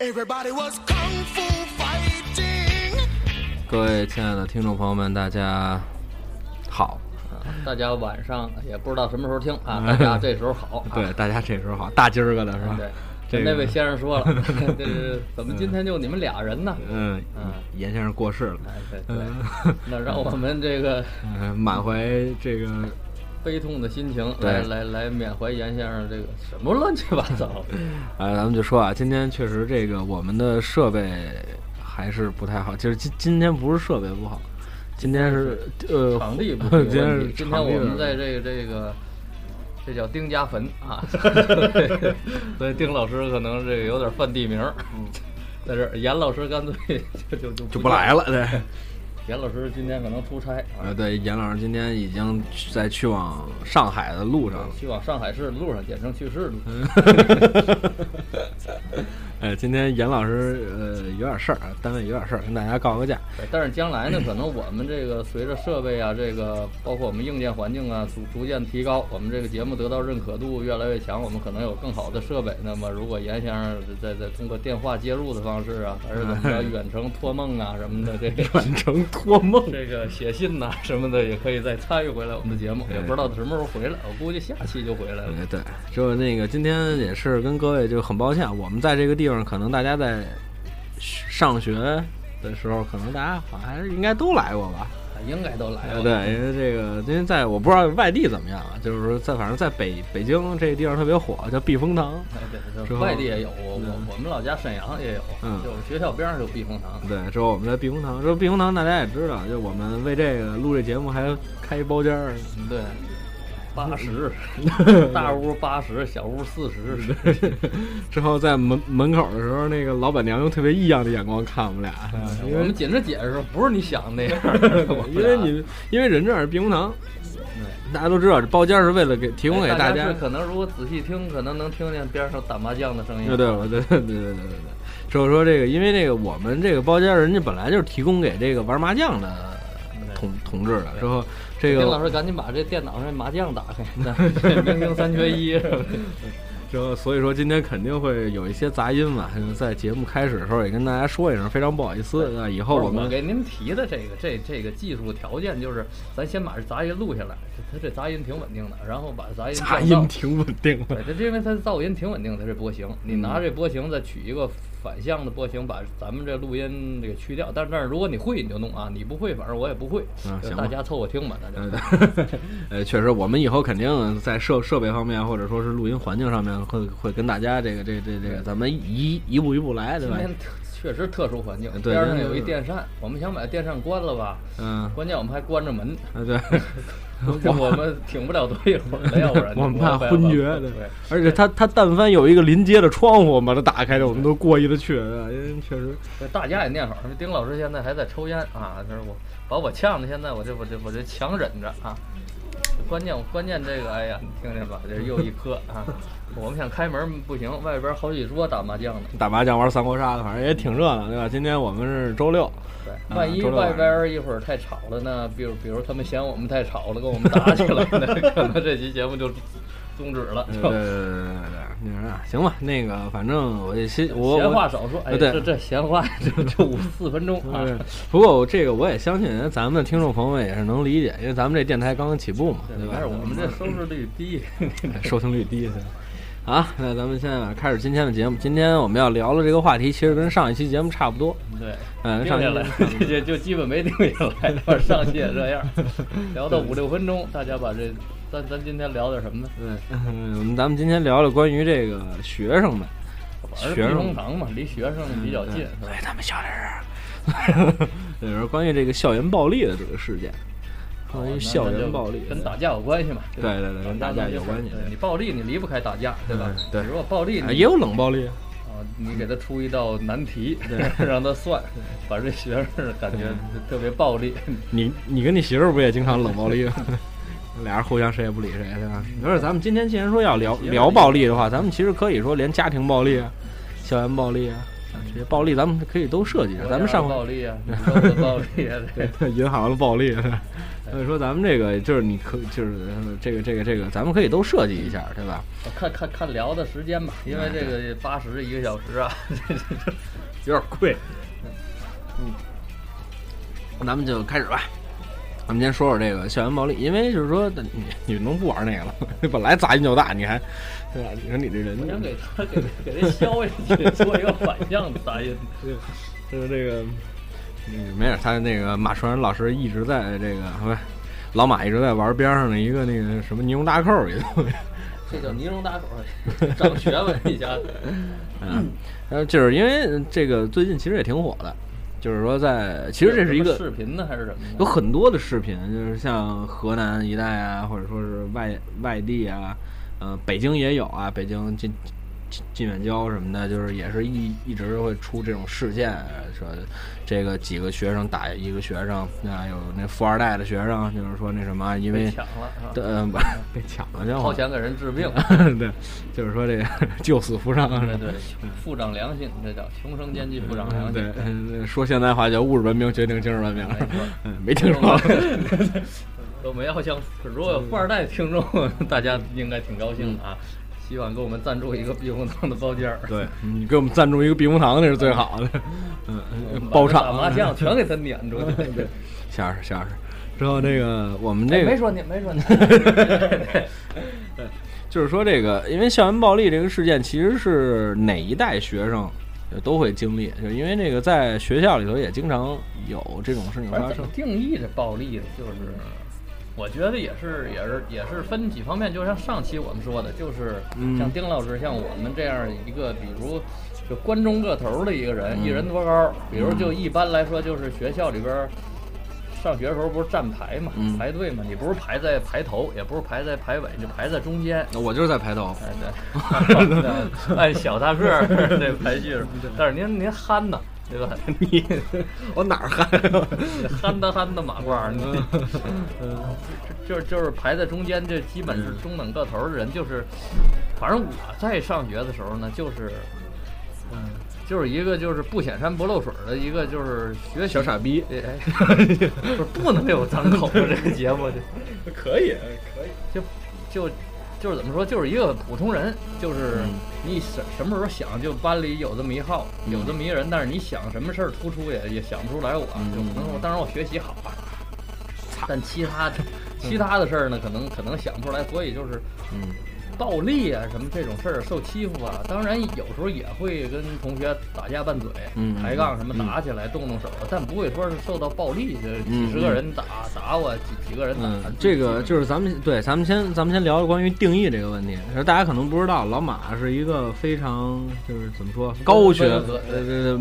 Everybody was kung fu. 各位亲爱的听众朋友们，大家好。大家晚上也不知道什么时候听啊，大家这时候好。啊对，大家这时候好，大今儿个的是吧？对，这个那位先生说了，这是怎么今天就你们俩人呢？嗯嗯，严先生过世了，哎，对对嗯，那让我们这个嗯，满怀这个悲痛的心情来来来缅怀严先生这个什么乱七八糟。哎，咱们就说啊，今天确实这个我们的设备还是不太好，就是今今天不是设备不好，今天是呃场地不是今天是今天我们在这个这个。这叫丁家坟啊，所以丁老师可能这个有点犯地名儿，在这儿严老师干脆就就就就不来了，对。严老师今天可能出差啊呃，，对，严老师今天已经在去往上海的路上了。去往上海市的路上，简称去世路。哎，今天严老师呃有点事儿啊，单位有点事儿，跟大家告个假。但是将来呢，可能我们这个随着设备啊，这个包括我们硬件环境啊，逐逐渐提高，我们这个节目得到认可度越来越强，我们可能有更好的设备。那么，如果严先生再再通过电话接入的方式啊，还是怎么着，远程托梦啊什么的，这个远程托梦，这个写信呐、什么的，也可以再参与回来我们的节目。也不知道他什么时候回来，我估计下期就回来了。哎，对，就那个今天也是跟各位就很抱歉，我们在这个地方，可能大家在上学的时候，可能大家好像还是应该都来过吧。应该都来哎，了。对，因为这个，因为在我不知道外地怎么样啊，就是说在反正在北北京这个地方特别火，叫避风塘。哎，对，之后就是外地也有，我我我们老家沈阳也有，嗯就是学校边上有避风塘。对，之后我们在避风塘，说避风塘大家也知道，就我们为这个录这节目还开一包间儿，对，八十，大屋八十，小屋四十。之后在门门口的时候，那个老板娘用特别异样的眼光看我们俩，因为我们紧着解释，不是你想的那样。因为你因为人这儿是避风塘，大家都知道这包间儿是为了给提供给大家哎是。可能如果仔细听，可能能听见边上打麻将的声音。对对对对对对对对对。之后说这个，因为这个我们这个包间儿人家本来就是提供给这个玩麻将的同同志的，之后这个丁老师赶紧把这电脑上麻将打开，那这明星三缺一是吧？之后所以说今天肯定会有一些杂音嘛，在节目开始的时候也跟大家说一声，非常不好意思。那以后我们给您提的这个这这个技术条件就是，咱先把这杂音录下来，它这杂音挺稳定的，然后把杂音杂音挺稳定的对，。这是因为它噪音挺稳定的，它这波形，你拿嗯这波形再取一个反向的波形，把咱们这录音这个去掉。但是但是如果你会你就弄啊，你不会反正我也不会，啊行大家凑合听吧，大呃家。对，呃，确实，我们以后肯定在设设备方面，或者说是录音环境上面，会会跟大家这个这这这个，咱们一一步一步来，对吧？今天特确实特殊环境，对边上有一电扇，我们想把电扇关了吧，嗯，关键我们还关着门，啊对，我们挺不了多一会儿的，要不然 我们怕昏厥对的。而且他他但凡有一个临街的窗户，我们把它打开了，我们都过意的去，对因为确实，对大家也念好，丁老师现在还在抽烟啊，就是我把我呛的，现在我这我这我这强忍着啊。关键关键这个，哎呀，你 听听吧？这又一颗啊！我们想开门不行，外边好几桌打麻将呢。打麻将玩三国杀的，反正也挺热闹，对吧？今天我们是周六，对，啊万一外边一会儿太吵了呢？比如比如他们嫌我们太吵了，跟我们打起来那，可能这期节目就终止了。就对对对对对，行吧，那个反正我也先我闲话少说，哎，对这这闲话就就五四分钟啊。不过这个我也相信，咱们的听众朋友们也是能理解，因为咱们这电台刚刚起步嘛，对吧但是？我们这收视率低，收听率低。啊，那咱们现在开始今天的节目。今天我们要聊的这个话题，其实跟上一期节目差不多。对，嗯，上下来，就就基本没定下来，上期也这样，聊到五六分钟，大家把这，咱咱今天聊点什么呢？对，嗯，我们咱们今天聊聊关于这个学生们，学生风塘嘛，离学生比较近，是吧？他们小点声。就是关于这个校园暴力的这个事件，关于校园暴力，跟打架有关系嘛？对对对跟打架有关系对你暴力你离不开打架，对吧？嗯对如果暴力也有冷暴力，啊，你给他出一道难题，让他算，把这学生感觉特别暴力。你你跟你媳妇儿不也经常冷暴力吗？俩人互相谁也不理谁，对吧？不是，咱们今天既然说要聊聊暴力的话，咱们其实可以说连家庭暴力啊、校园暴力啊这些暴力，咱们可以都设计上。咱们上暴力啊，暴力啊，对，银行的暴力。所以说，咱们这个就是你可就是这个这个这个，咱们可以都设计一下，对吧？看看看聊的时间吧，因为这个八十一个小时啊，这这这有点贵。嗯，咱们就开始吧。咱们先说说这个校园暴力，因为就是说，你你能不玩那个了？本来杂音就大，你还对吧？你说你这人，我想 给他给给他消下去，做一个反向的杂音。就是这个。嗯，没事，他那个马传老师一直在这个，不，老马一直在玩边上的一个那个什么尼龙大扣里头。这叫尼龙搭扣，长学问一下。嗯，然后就是因为这个最近其实也挺火的，就是说在其实这是一个视频呢还是什么？有很多的视频，就是像河南一带啊，或者说是外外地啊，呃，北京也有啊，北京近。近远郊什么的，就是也是一一直会出这种事件，说这个几个学生打一个学生，那，有那富二代的学生，就是说那什么，因为抢了，嗯，被抢了，就掏钱给人治病，对，就是说这个 救死扶伤，对对，富长良心，这叫穷生奸计，富长良心。对，说现代话叫物质文明决定精神文明，嗯，没听说。都没要像，如果有富二代听众，大家应该挺高兴的啊。希望给我们赞助一个避风塘的包间儿。对你给我们赞助一个避风塘，那是最好的。嗯，包场打麻将全给他撵住。对，下是下是。之后那个我们这个没说你，没说你。对，就是说这个，因为校园暴力这个事件，其实是哪一代学生都会经历，就因为这个在学校里头也经常有这种事情发生。定义这暴力就是。我觉得也是，也是，也是分几方面。就像上期我们说的，就是像丁老师，像我们这样一个，比如就关中个头的一个人，一人多高？比如就一般来说，就是学校里边上学的时候不是站排嘛，排队嘛，你不是排在排头，也不是排在排尾，就排在中间。那我就是在排头。哎对，按 小大个儿 那排序，但是您您憨呐。对吧？你 我哪儿憨？憨的憨的马褂，你嗯，就是就是排在中间，这基本是中等个头的人。就是，反正我在上学的时候呢，就是，嗯，就是一个就是不显山不漏水的一个就是学小傻逼。哎，不是不能有脏口这个节目，可以可以，就就。就是怎么说，就是一个普通人，就是你什什么时候想，就班里有这么一号，有这么一个人，但是你想什么事儿突出也也想不出来，我就可能我当然我学习好啊，但其他 其他的事儿呢，可能可能想不出来，所以就是嗯。暴力啊，什么这种事儿，受欺负啊，当然有时候也会跟同学打架拌嘴、抬杠什么打起来、动动手，但不会说是受到暴力，就几十个人打打我，几几个人打。这个就是咱们对，咱们先咱们先聊关于定义这个问题。大家可能不知道，老马是一个非常就是怎么说高学，呃，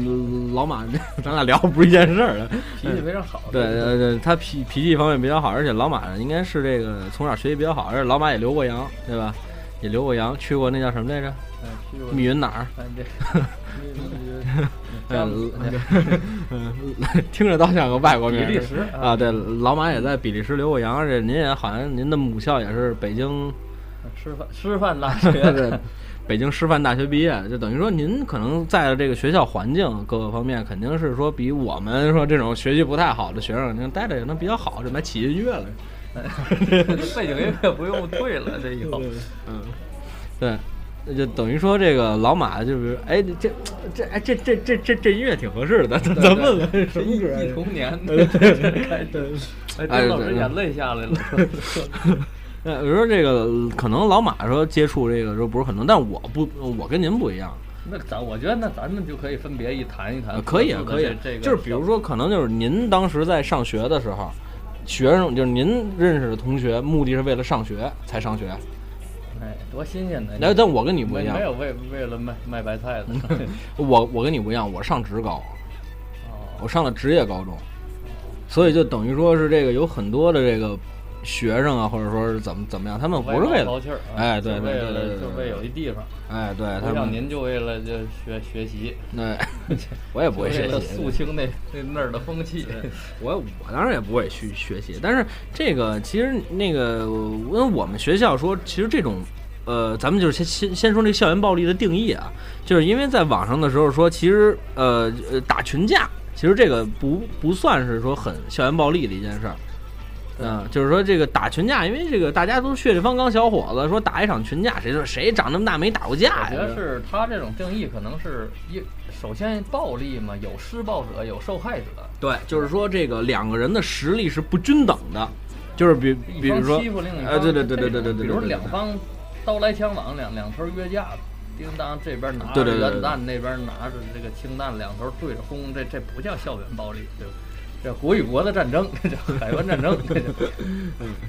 老马，咱俩聊不是一件事儿，脾气非常好。对对对，他脾脾气方面比较好，而且老马应该是这个从小学习比较好，而且老马也留过洋，对吧？也留过洋，去过那叫什么来着？密云哪儿？嗯，听着倒像个外国名。比利时啊，对，老马也在比利时留过洋，而且您也好像您的母校也是北京 师范师范大学，对，北京师范大学毕业，就等于说您可能在的这个学校环境各个方面，肯定是说比我们说这种学习不太好的学生，您待着也能比较好，这买起音乐了。背景音乐不用退了，这以后，嗯，对，那就等于说这个老马就是，哎，这这哎这这这这这音乐挺合适的，咱咱问问什么歌？忆童年，对对 对，哎，老师眼泪下来了。哎，我说这个可能老马说接触这个时候不是很多，但我不，我跟您不一样。那咱我觉得那咱们就可以分别一谈一谈，可以啊，可以。这个就是比如说，可能就是您当时在上学的时候。学生就是您认识的同学，目的是为了上学才上学。哎，多新鲜的！那但我跟你不一样，没有为为了卖卖白菜的。我我跟你不一样，我上职高，我上了职业高中，所以就等于说是这个有很多的这个学生啊，或者说是怎么怎么样，他们不是为了，哎对为了对对对对就为有一地方，哎，对他不像们，您就为了就学学习，那，我也不会为了学习，肃清那那那儿的风气。我我当然也不会去学习，但是这个其实那个，因为我们学校说，其实这种，呃，咱们就是先先先说这校园暴力的定义啊，就是因为在网上的时候说，其实呃呃打群架，其实这个不不算是说很校园暴力的一件事儿。嗯，就是说这个打群架，因为这个大家都血气方刚小伙子，说打一场群架，谁说谁长那么大没打过架呀？我觉得是他这种定义可能是一首先暴力嘛，有施暴者，有受害者。对，就是说这个两个人的实力是不均等的，就是比比如说欺负另哎，对对对对对对对，比如两方刀来枪往，两两头约架，叮当这边拿着原子弹，那边拿着这个氢弹，两头对着轰，这这不叫校园暴力，对吧？这国与国的战争，这 叫海湾战争，这叫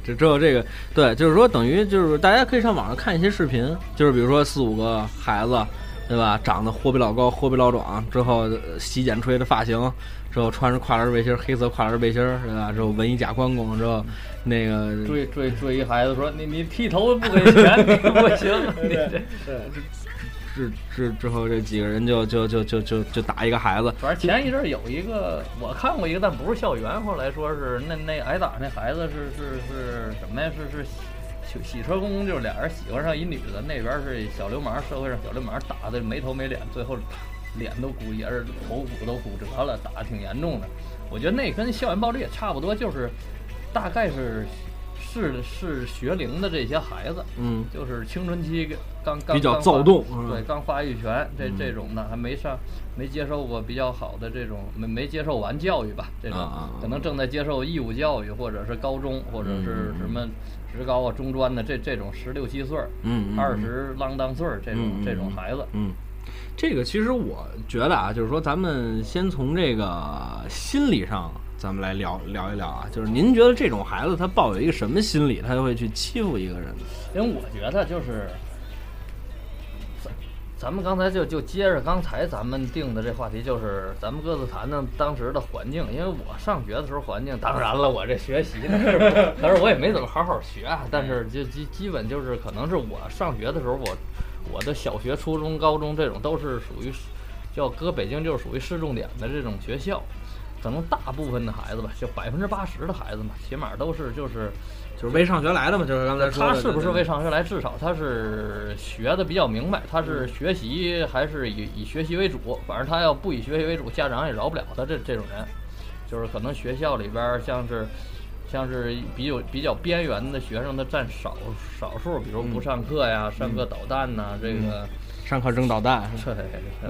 这只有这个对，就是说等于就是大家可以上网上看一些视频，就是比如说四五个孩子，对吧？长得货比老高，货比老壮，之后呃洗剪吹的发型，之后穿着跨栏背心，黑色跨栏背心，对吧？之后纹一假关公，之后那个追追追一孩子说你你剃头不给钱，你不行，你这之之之后这几个人就就就就就就打一个孩子，反正前一阵儿有一个我看过一个，但不是校园，后来说是那那挨打那孩子是是是什么呀？是是洗洗车工，就是俩人喜欢上一女的，那边是小流氓，社会上小流氓打的没头没脸，最后 脸都骨也是头骨都骨折了，打的挺严重的。我觉得那跟校园暴力也差不多，就是大概是是是学龄的这些孩子，嗯，就是青春期刚刚比较躁动嗯。对，刚发育全，这嗯。这种的还没上，没接受过比较好的这种，没没接受完教育吧，这种可能正在接受义务教育，或者是高中，或者是什么职高啊、中专的这这种十六七岁二十啷当岁儿这种这种孩子，嗯，这个其实我觉得啊，就是说咱们先从这个心理上，咱们来聊聊一聊啊。就是您觉得这种孩子他抱有一个什么心理，他就会去欺负一个人？因为我觉得就是，咱咱们刚才就就接着刚才咱们定的这话题，就是咱们各自谈谈当时的环境。因为我上学的时候环境，当然了，我这学习呢，但是我也没怎么好好学啊。但是就基基本就是，可能是我上学的时候，我我的小学、初中、高中这种都是属于叫搁北京就是属于市重点的这种学校。可能大部分的孩子吧，就百分之八十的孩子嘛，起码都是就是就是为上学来的嘛，就是刚才说的。他是不是对为上学来？至少他是学的比较明白，他是学习还是以以学习为主。反正他要不以学习为主，家长也饶不了他这这种人。就是可能学校里边儿像是像是比较比较边缘的学生，他占少少数，比如不上课呀，上课捣蛋呐、这个。上课扔导弹？对，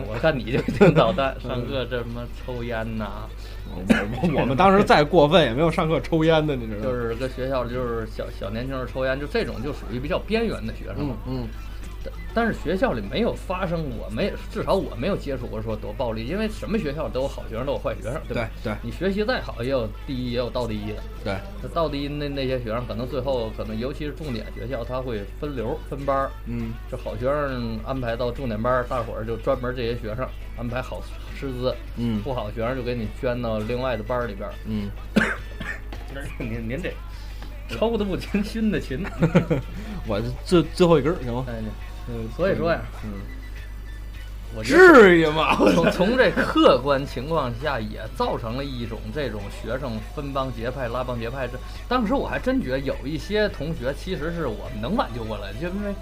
我看你就 扔导弹，上课这什么抽烟呐、我我们当时再过分也没有上课抽烟的，你知道吗？就是跟学校就是小小年轻人抽烟，就这种就属于比较边缘的学生嘛嗯。嗯但但是学校里没有发生过，没至少我没有接触过说多暴力，因为什么学校都有好学生，都有坏学生，对吧？对对你学习再好，也有第一，也有倒第一的。对，那倒第一那那些学生，可能最后可能尤其是重点学校，他会分流分班儿。嗯就好学生安排到重点班儿，大伙儿就专门这些学生安排好师资，嗯不好学生就给你捐到另外的班儿里边儿。嗯，您您这抽的不勤，熏的勤。我最最后一根儿行吗？哎，嗯，所以说呀，嗯，我觉得至于吗？从从这客观情况下，也造成了一种这种学生分帮结派、拉帮结派。这当时我还真觉得有一些同学其实是我们能挽救过来，就因为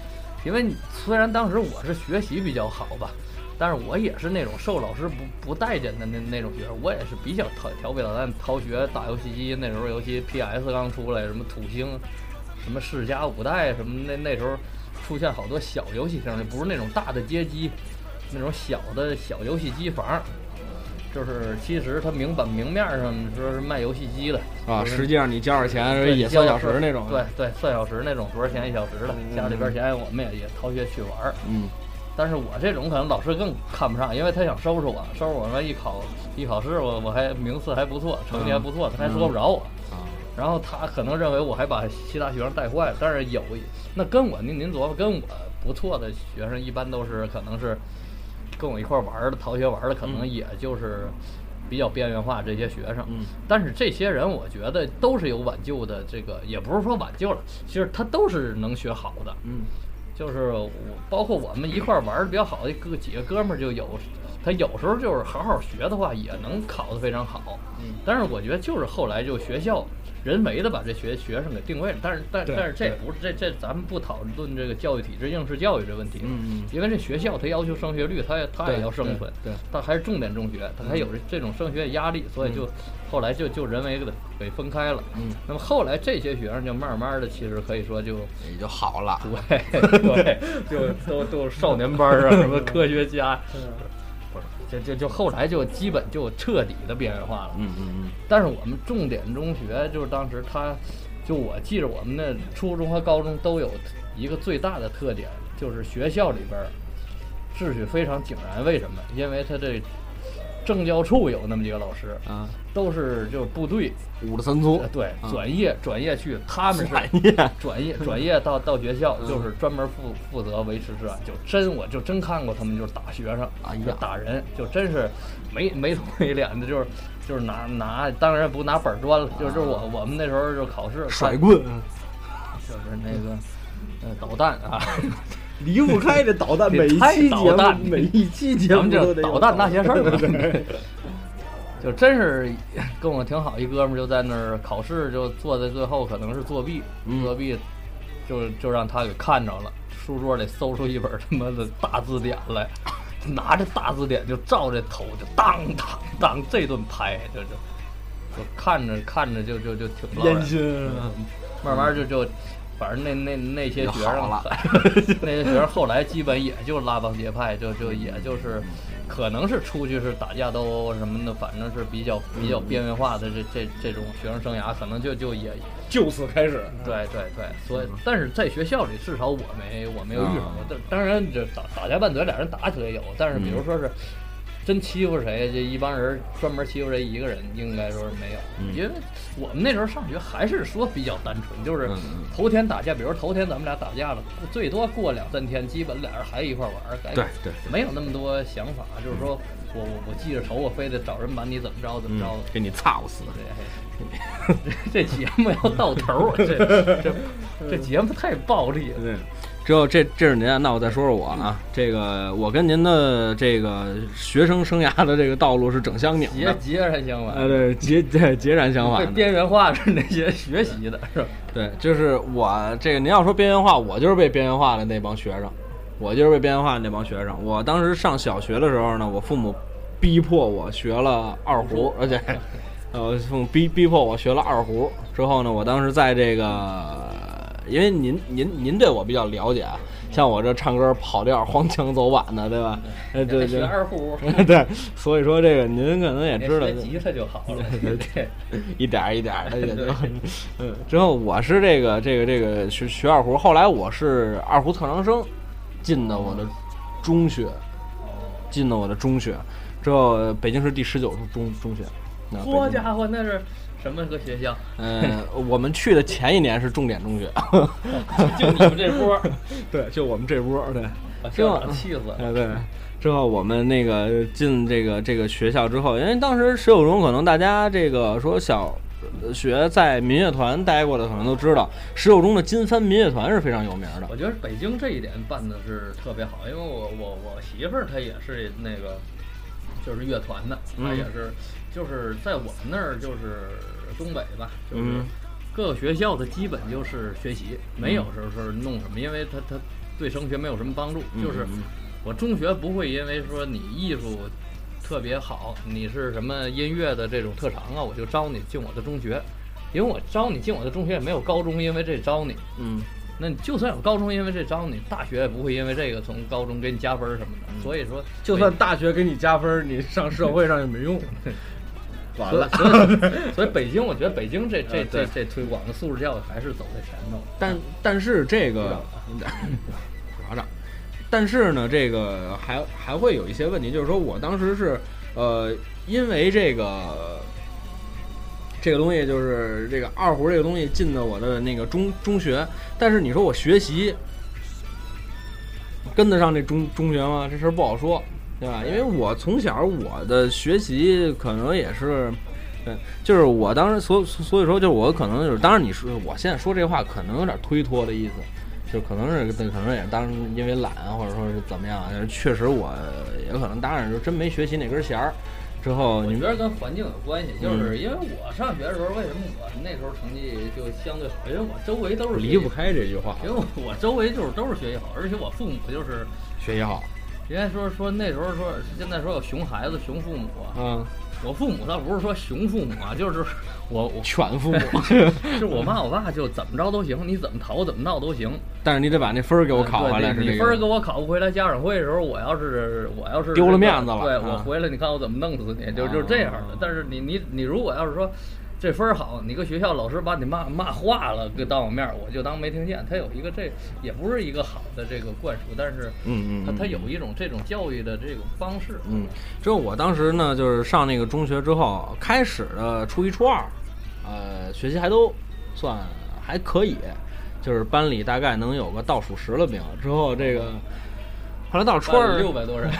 因为你虽然当时我是学习比较好吧，但是我也是那种受老师不不待见的那那种学生，我也是比较调调皮捣蛋、逃学、打游戏机。那时候尤其 PS 刚出来，什么土星、什么世嘉五代什么那那时候出现好多小游戏厅，就不是那种大的街机，那种小的小游戏机房。就是其实它明本明面上说是卖游戏机的啊，实际上你交点钱对也算小时那种。对，对，算小时那种，多少钱一小时的，嗯家里边钱我们也也逃学去玩儿。嗯但是我这种可能老师更看不上，因为他想收拾我，收拾我完一考一考试，我我还名次还不错，成绩还不错，他还说不着我。啊，然后他可能认为我还把其他学生带坏了，但是有那跟我您您琢磨，跟我不错的学生一般都是可能是跟我一块儿玩儿的，逃学玩儿的，可能嗯也就是比较边缘化这些学生。嗯但是这些人，我觉得都是有挽救的，这个也不是说挽救了，其实他都是能学好的。嗯就是我，包括我们一块儿玩的比较好的哥几个哥们儿就有，他有时候就是好好学的话，也能考得非常好。嗯但是我觉得就是后来就学校人为的把这学学生给定位了，但是但但是这对不是这这咱们不讨论这个教育体制应试教育这问题，嗯嗯因为这学校它要求升学率，它也它也要生存，对对它还是重点中学，它还有这这种升学压力，所以就后来就就人为给它给分开了。嗯，那么后来这些学生就慢慢的，其实可以说就也就好了。对对，就都都少年班啊，什么科学家，就就就后来就基本就彻底的边缘化了。嗯嗯嗯但是我们重点中学就是当时他，就我记着我们的初中和高中都有一个最大的特点，就是学校里边儿秩序非常井然。为什么？因为他这政教处有那么几个老师，啊，都是就是部队，五十三粗呃，对啊。转业转业去，他们是转业。转业转业到 到学校，嗯。就是专门负负责维持治安。就真我就真看过他们就是打学生，哎呀。就打人，就真是没没头没脸的，就是就是拿拿，当然不拿板砖了，就是就我我们那时候就考试甩棍，就是那个呃导弹啊，离不开这导弹，每一期节导弹。目，每一期节咱们目都得有这导弹。那些事儿。就真是跟我挺好一哥们儿，就在那儿考试，就坐在最后，可能是作弊，嗯。作弊就就让他给看着了，书桌里搜出一本他妈的大字典来，拿着大字典就照着头就当当当这顿拍，就就就看着看着就就就挺落人烟熏。嗯慢慢就就，反正那那那些学生了，那些学生后来基本也就拉帮结派，就就也就是，可能是出去是打架斗殴什么的，反正是比较比较边缘化的这这这种学生生涯，可能就就也就此开始。对对对，所以但是在学校里至少我没我没有遇上啊过，但当然这打打架拌嘴俩人打起来有，但是比如说是。真欺负谁，这一帮人专门欺负谁一个人，应该说是没有，嗯因为我们那时候上学还是说比较单纯，就是头天打架，比如头天咱们俩打架了，最多过两三天，基本俩人还一块玩儿，该对对，没有那么多想法，就是说我我我记着仇，我非得找人把你怎么着怎么着嗯，给你操死。对，这节目要到头儿，这这这节目太暴力了。对，之后这这是您啊，那我再说说我啊，这个我跟您的这个学生生涯的这个道路是整相拧的，截截然相反，呃，对，截对截然相被反的。边缘化是那些学习的，是吧？对，就是我这个您要说边缘化，我就是被边缘化的那帮学生，我就是被边缘化的那帮学生。我当时上小学的时候呢，我父母逼迫我学了二胡，而且呃，父母逼逼迫我学了二胡。之后呢，我当时在这个，因为您您您对我比较了解啊，像我这唱歌跑调、黄腔走板的，对吧？呃，对学对二胡，对，所以说这个您可能也知道学。吉他就好了。对，一点儿一点儿的也就，嗯，之后我是这个这个这个学学二胡，后来我是二胡特长生，进的我的中学，进的我的中学，之后呃北京市第十九中中学，那北京嚯家伙，那是什么个学校？嗯，我们去的前一年是重点中学，就你们这波儿，对，就我们这波儿，对，把校长气死了。哎对。之后我们那个进这个这个学校之后，因为当时十九中可能大家这个说小学在民乐团待过的可能都知道，十九中的金帆民乐团是非常有名的我。觉得北京这一点办的是特别好，因为我我我媳妇儿她也是那个，就是乐团的，她嗯。也是，就是在我们那儿就是东北吧，就是嗯。各个学校的基本就是学习，没有时候是弄什么，因为他他对升学没有什么帮助，嗯就是嗯。我中学不会因为说你艺术特别好，你是什么音乐的这种特长啊，我就招你进我的中学。因为我招你进我的中学也没有高中因为这招你，嗯那你就算有高中因为这招你，大学也不会因为这个从高中给你加分儿什么的。所以说，就算大学给你加分，你上社会上也没用。完了，所以所以北京，我觉得北京这这这这推广的素质教育还是走在前头。但但是这个 鼓掌，但是呢，这个还还会有一些问题，就是说我当时是呃，因为这个这个东西就是这个二胡这个东西进的我的那个中中学，但是你说我学习跟得上这中中学吗？这事儿不好说。对吧？因为我从小我的学习可能也是，对，就是我当时所所以说，就是我可能就是，当然你说我现在说这话可能有点推脱的意思，就可能是可能也当时因为懒或者说是怎么样，确实我也可能当然就真没学习那根弦儿。之后我觉得跟环境有关系，就是因为我上学的时候，为什么我那时候成绩就相对好？因为我周围都是离不，开这句话，因为我我周围就是都是学习好，而且我父母就是，学习好，人家说说那时候说现在说有熊孩子熊父母啊，嗯，我父母倒不是说熊父母啊，就是我我犬父母，就是我妈我爸就怎么着都行，你怎么逃怎么闹都行。但是你得把那分儿给我考回来，是这个。对你分儿给我考不回来，家长会的时候，我要是我要是丢了面子了对啊我回来，你看我怎么弄死你，就就这样的啊。但是你你你如果要是说这分儿好，你搁学校老师把你骂骂化了，搁当我面儿，我就当没听见。他有一个这也不是一个好的这个灌输，但是嗯嗯嗯他他有一种这种教育的这种方式。嗯，之后我当时呢，就是上那个中学之后，开始的初一初二，呃，学习还都算还可以，就是班里大概能有个倒数十了名。之后这个后来到初二六百多人，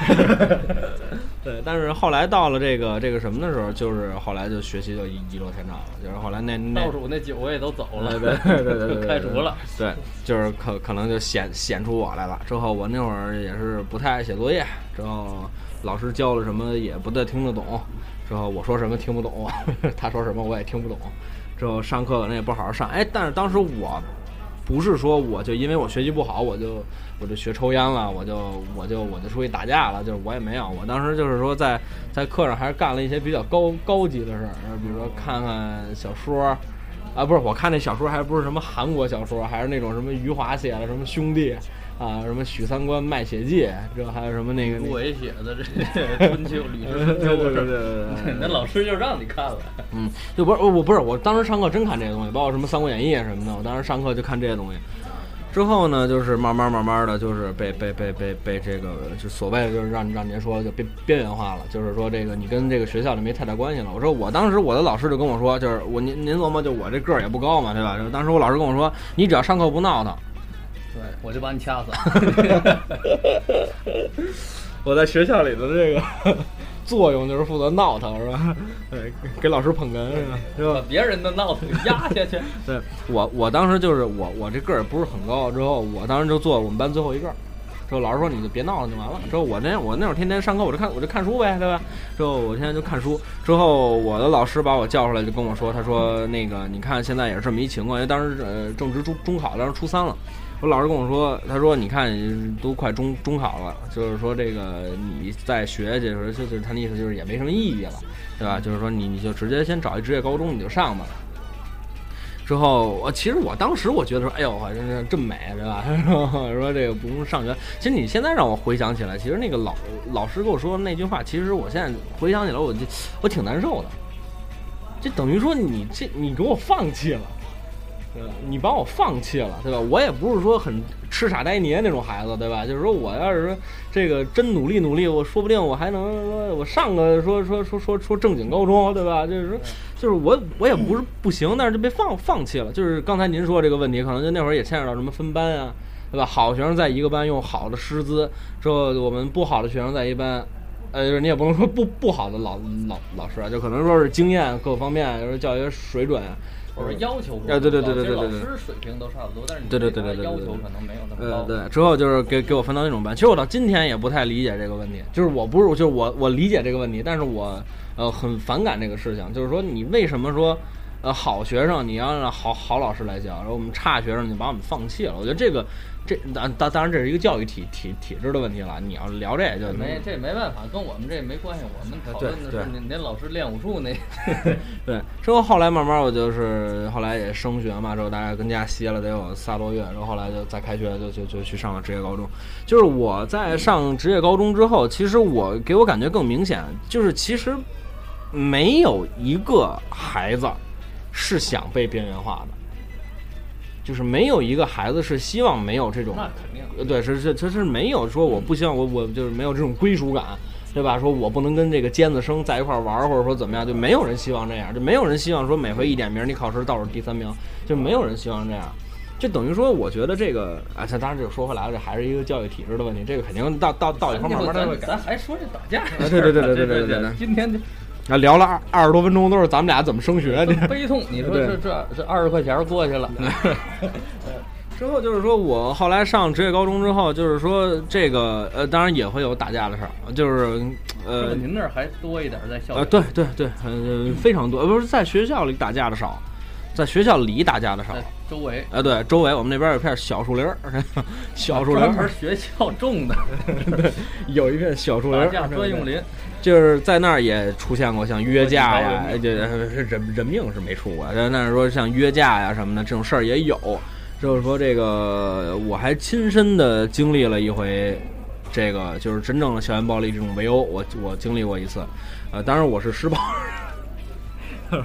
对，但是后来到了这个这个什么的时候，就是后来就学习就一一落千丈了，就是后来那那倒数那九个也都走了，对对对对对，开除了。对，就是可可能就显显出我来了。之后我那会儿也是不太爱写作业，之后老师教了什么也不太听得懂，之后我说什么听不懂，他说什么我也听不懂。之后上课可能也不好好上，哎，但是当时我不是说我就因为我学习不好，我就我就学抽烟了，我就我就我就出去打架了，就是我也没有，我当时就是说在在课上还是干了一些比较高高级的事儿，比如说看看小说，啊，不是，我看那小说还不是什么韩国小说，还是那种什么余华写的什么兄弟啊，什么许三观卖血记，这还有什么那个那个顾伟写的这春秋 吕氏春秋对对对对对 那老师就让你看了。嗯，就不是我不是我当时上课真看这些东西，包括什么《三国演义》什么的，我当时上课就看这些东西。之后呢，就是慢慢慢慢的就是被被被被被这个就所谓的就是让让您说就边边缘化了，就是说这个你跟这个学校就没太大关系了。我说我当时我的老师就跟我说，就是我您您琢磨就我这个儿也不高嘛，对吧？就当时我老师跟我说，你只要上课不闹腾，对，我就把你掐死。我在学校里的这个 作用就是负责闹腾，是吧？对，给老师捧哏是吧？是吧把？别人的闹腾压下去。对我，我当时就是我，我这个儿也不是很高，之后我当时就坐我们班最后一个儿。之后老师说你就别闹了就完了。之后我那我那会儿天天上课我就看我就看书呗，对吧？之后我现在就看书。之后我的老师把我叫出来就跟我说，他说那个你看现在也是这么一情况，因为当时呃正值中中考，当时初三了。我老师跟我说，他说你看都快中中考了，就是说这个你再学去的时候，就是他的意思就是也没什么意义了，对吧？就是说你你就直接先找一职业高中你就上吧。之后，我其实我当时我觉得说，哎呦，我真是真美，对吧？说这个不用上学。其实你现在让我回想起来，其实那个老老师跟我说的那句话，其实我现在回想起来，我就我挺难受的。这等于说你这你给我放弃了，对吧？你把我放弃了，对吧？我也不是说很痴傻呆捏那种孩子，对吧？就是说我要是说这个真努力努力，我说不定我还能说我上个说说说说说正经高中，对吧？就是说。就是我我也不是不行，但是就被放放弃了。就是刚才您说这个问题，可能就那会儿也牵扯到什么分班啊，对吧？好学生在一个班用好的师资，之后我们不好的学生在一班，呃，就是你也不能说不不好的老老老师啊，就可能说是经验各方面，就是教学水准，或者要求不哎对对对对对对老师水平都差不多，但是你对对对对要求可能没有那么高。呃，对，之后就是给给我分到那种班。其实我到今天也不太理解这个问题，就是我不是，就是我我理解这个问题，但是我呃很反感这个事情，就是说你为什么说呃好学生你要让好好老师来教，然后我们差学生你把我们放弃了？我觉得这个这当当当然这是一个教育体体体制的问题了。你要聊这就没这没办法，跟我们这没关系。我们讨论的是对您您老师练武术那，对，之后后来慢慢我就是后来也升学嘛，之后大概跟家歇了得有仨多月，然后后来就再开学就就就去上了职业高中。就是我在上职业高中之后，其实我给我感觉更明显，就是其实没有一个孩子是想被边缘化的，就是没有一个孩子是希望没有这种，那肯定，呃，对，是是，他是没有说我不希望我我就是没有这种归属感，对吧？说我不能跟这个尖子生在一块玩，或者说怎么样，就没有人希望这样，就没有人希望说每回一点名你考试倒数第三名，就没有人希望这样，就等于说我觉得这个啊，他当然就说回来了，这还是一个教育体制的问题，这个肯定到到到以后慢慢咱还说这打架，对对对对对对对，今天。啊，聊了二二十多分钟，都是咱们俩怎么升学的。悲痛，你说这这这二十块钱过去了，之后就是说我后来上职业高中之后，就是说这个呃，当然也会有打架的事儿，就是是呃您那儿还多一点在校呃，对对对，呃，非常多，呃不是在学校里打架的少，在学校里打架的少。周围呃，对，周围我们那边有片小树林儿，小树林专门儿学校种的 有一片小树林打儿，架专用林，就是在那儿也出现过像约架呀，国这 人人命是没出过，但但是说像约架呀什么的这种事儿也有。就是说这个我还亲身的经历了一回，这个就是真正的校园暴力这种围殴，我我经历过一次，呃，当然我是施暴，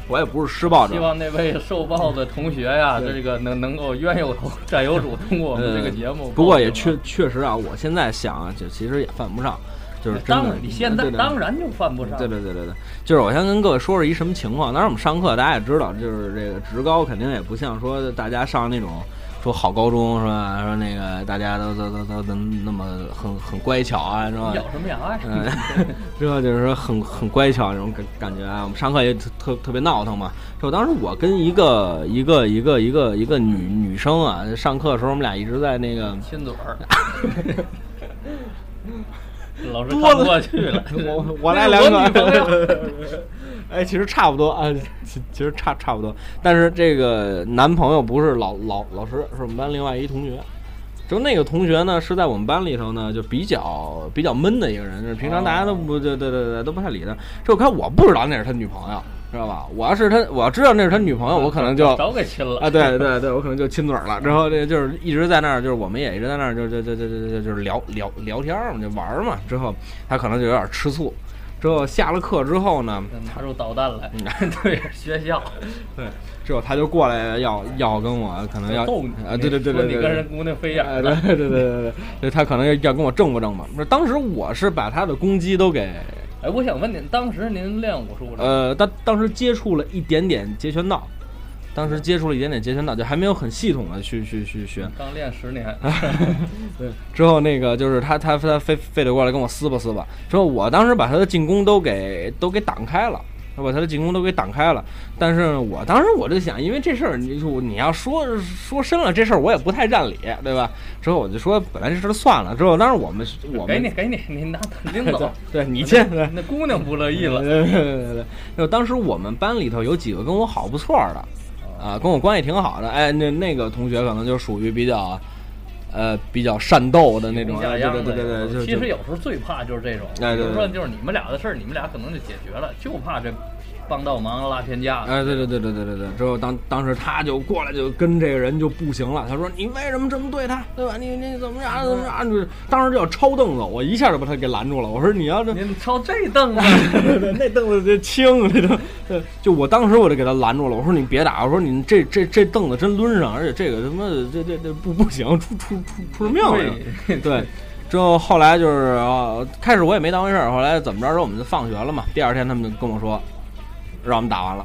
我也不是施暴者希，望那位受暴的同学呀，对。这个能能够冤有头债有主，通过我们这个节目。呃不过也确确实啊，我现在想啊，就其实也犯不上，就是真的当然，你现在当然就犯不上。对对对对对，就是我先跟各位说说一什么情况。当然我们上课大家也知道，就是这个职高肯定也不像说大家上那种说好高中是吧？说那个大家都都都都能那么很很乖巧啊，是吧？咬什么牙啊？嗯，之后就是说很很乖巧那种感感觉啊。我们上课也特特特别闹腾嘛。就当时我跟一个一个一个一个一个女女生啊，上课的时候我们俩一直在那个亲嘴儿。老师多看不过去了，我我来那两个。哎，其实差不多啊，其其实差差不多。但是这个男朋友不是老老老师，是我们班另外一同学。就那个同学呢，是在我们班里头呢，就比较比较闷的一个人，就是平常大家都不对对对对都不太理他。这我看我不知道那是他女朋友，知道吧？我要是他，我要知道那是他女朋友，我可能就早给亲了啊，对对对，我可能就亲嘴儿了。之后这就是一直在那儿，就是我们也一直在那儿，就就就就就就就是聊聊聊天儿嘛，就玩儿嘛。之后他可能就有点吃醋。之后下了课之后呢，拿出导弹来嗯，对学校对，之后他就过来要要跟我可能要啊，对对对对对，你跟人姑娘飞眼对对对对对对，他可能要要跟我正不正吧？不是，当时我是把他的攻击都给哎，我想问您，当时您练武术了吗？呃，当当时接触了一点点截拳道，当时接触了一点点截拳道，就还没有很系统的去去去学。刚练十年，对，之后那个就是他他他非非得过来跟我撕吧撕吧，之后我当时把他的进攻都给都给挡开了。我把他的进攻都给挡开了，但是我当时我就想，因为这事儿你说你要说说深了，这事儿我也不太占理，对吧？之后我就说，本来这事儿算了。之后当时我们我们给你给你，你拿拎走。对你先，对那姑娘不乐意了。对对对对对。就当时我们班里头有几个跟我好不错的，啊，跟我关系挺好的。哎，那那个同学可能就属于比较，呃，比较善斗的那种。哎对对对对对，其实有时候最怕就是这种，比如说就是你们俩的事儿，你们俩可能就解决了，就怕这帮倒忙拉偏架。哎，对对对对对对对，之后当当时他就过来就跟这个人就不行了，他说你为什么这么对他，对吧？你你怎么样怎么着？就是当时就要抄凳子，我一下就把他给拦住了。我说你要这您抄这凳子，对对，那凳子就轻，这都，对，就我当时我就给他拦住了，我说你别打，我说你这这这凳子真抡上，而且这个他妈的这这这不不行，出出出出人命了。对对，之后后来就是啊，开始我也没当回事儿，后来怎么着？之后我们就放学了嘛。第二天他们就跟我说，让我们打完了，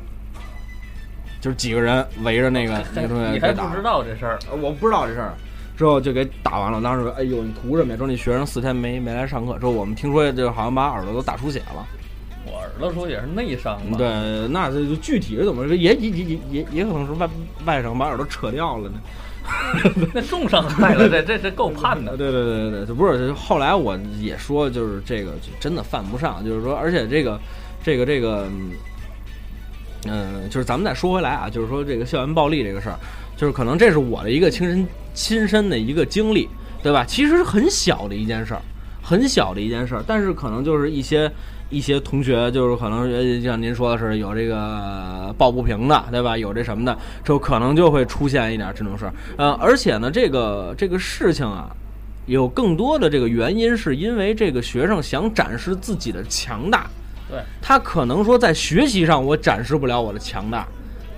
就是几个人围着那个 那个同学你还不知道这事儿，呃我不知道这事儿，之后就给打完了。当时说，哎呦，你图什么呀？说那学生四天没没来上课，之后我们听说这好像把耳朵都打出血了。我耳朵说也是内伤嘛。对，那这就具体是怎么说？也也也也也也可能是外外伤把耳朵扯掉了呢。那重伤害了，这 这这够判的。对对对对对，就不是。后来我也说，就是这个就真的犯不上，就是说，而且这个这个这个，嗯、就是咱们再说回来啊，就是说这个校园暴力这个事儿，就是可能这是我的一个亲身亲身的一个经历，对吧？其实是很小的一件事儿，很小的一件事儿，但是可能就是一些。一些同学就是可能呃像您说的是有这个抱不平的，对吧？有这什么的，就可能就会出现一点这种事儿。呃，而且呢，这个这个事情啊，有更多的这个原因，是因为这个学生想展示自己的强大。对，他可能说在学习上我展示不了我的强大，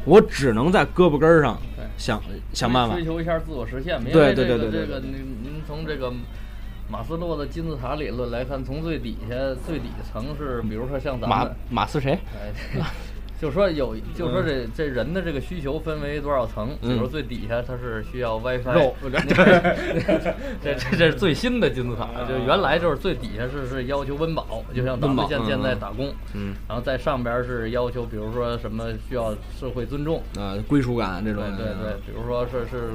我只能在胳膊根儿上想想办法追。求一下自我实现。因对对对对对这个，您您从这个马斯洛的金字塔理论来看，从最底下最底层是，比如说像咱马们，马斯谁？哎，就是说有，就是说这这人的这个需求分为多少层？比如嗯。最底下它是需要 WiFi，肉这这 这是最新的金字塔，就原来就是最底下是是要求温饱，就像咱们现现在嗯打工，嗯。然后在上边是要求，比如说什么需要社会尊重，啊归属感这种，对对对，比如说是是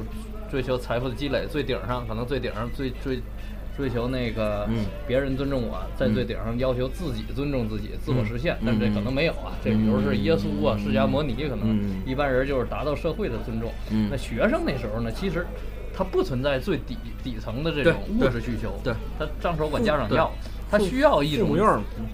追求财富的积累，最顶上可能最顶上最追追求那个嗯。别人尊重我，在最顶上要求自己尊重自己，自我实现，嗯。但这可能没有啊。这比如是耶稣啊、释迦摩尼，可能嗯。一般人就是达到社会的尊重。嗯。那学生那时候呢，其实。他不存在最底底层的这种物质需求，对。他张手管家长对要，他需要一种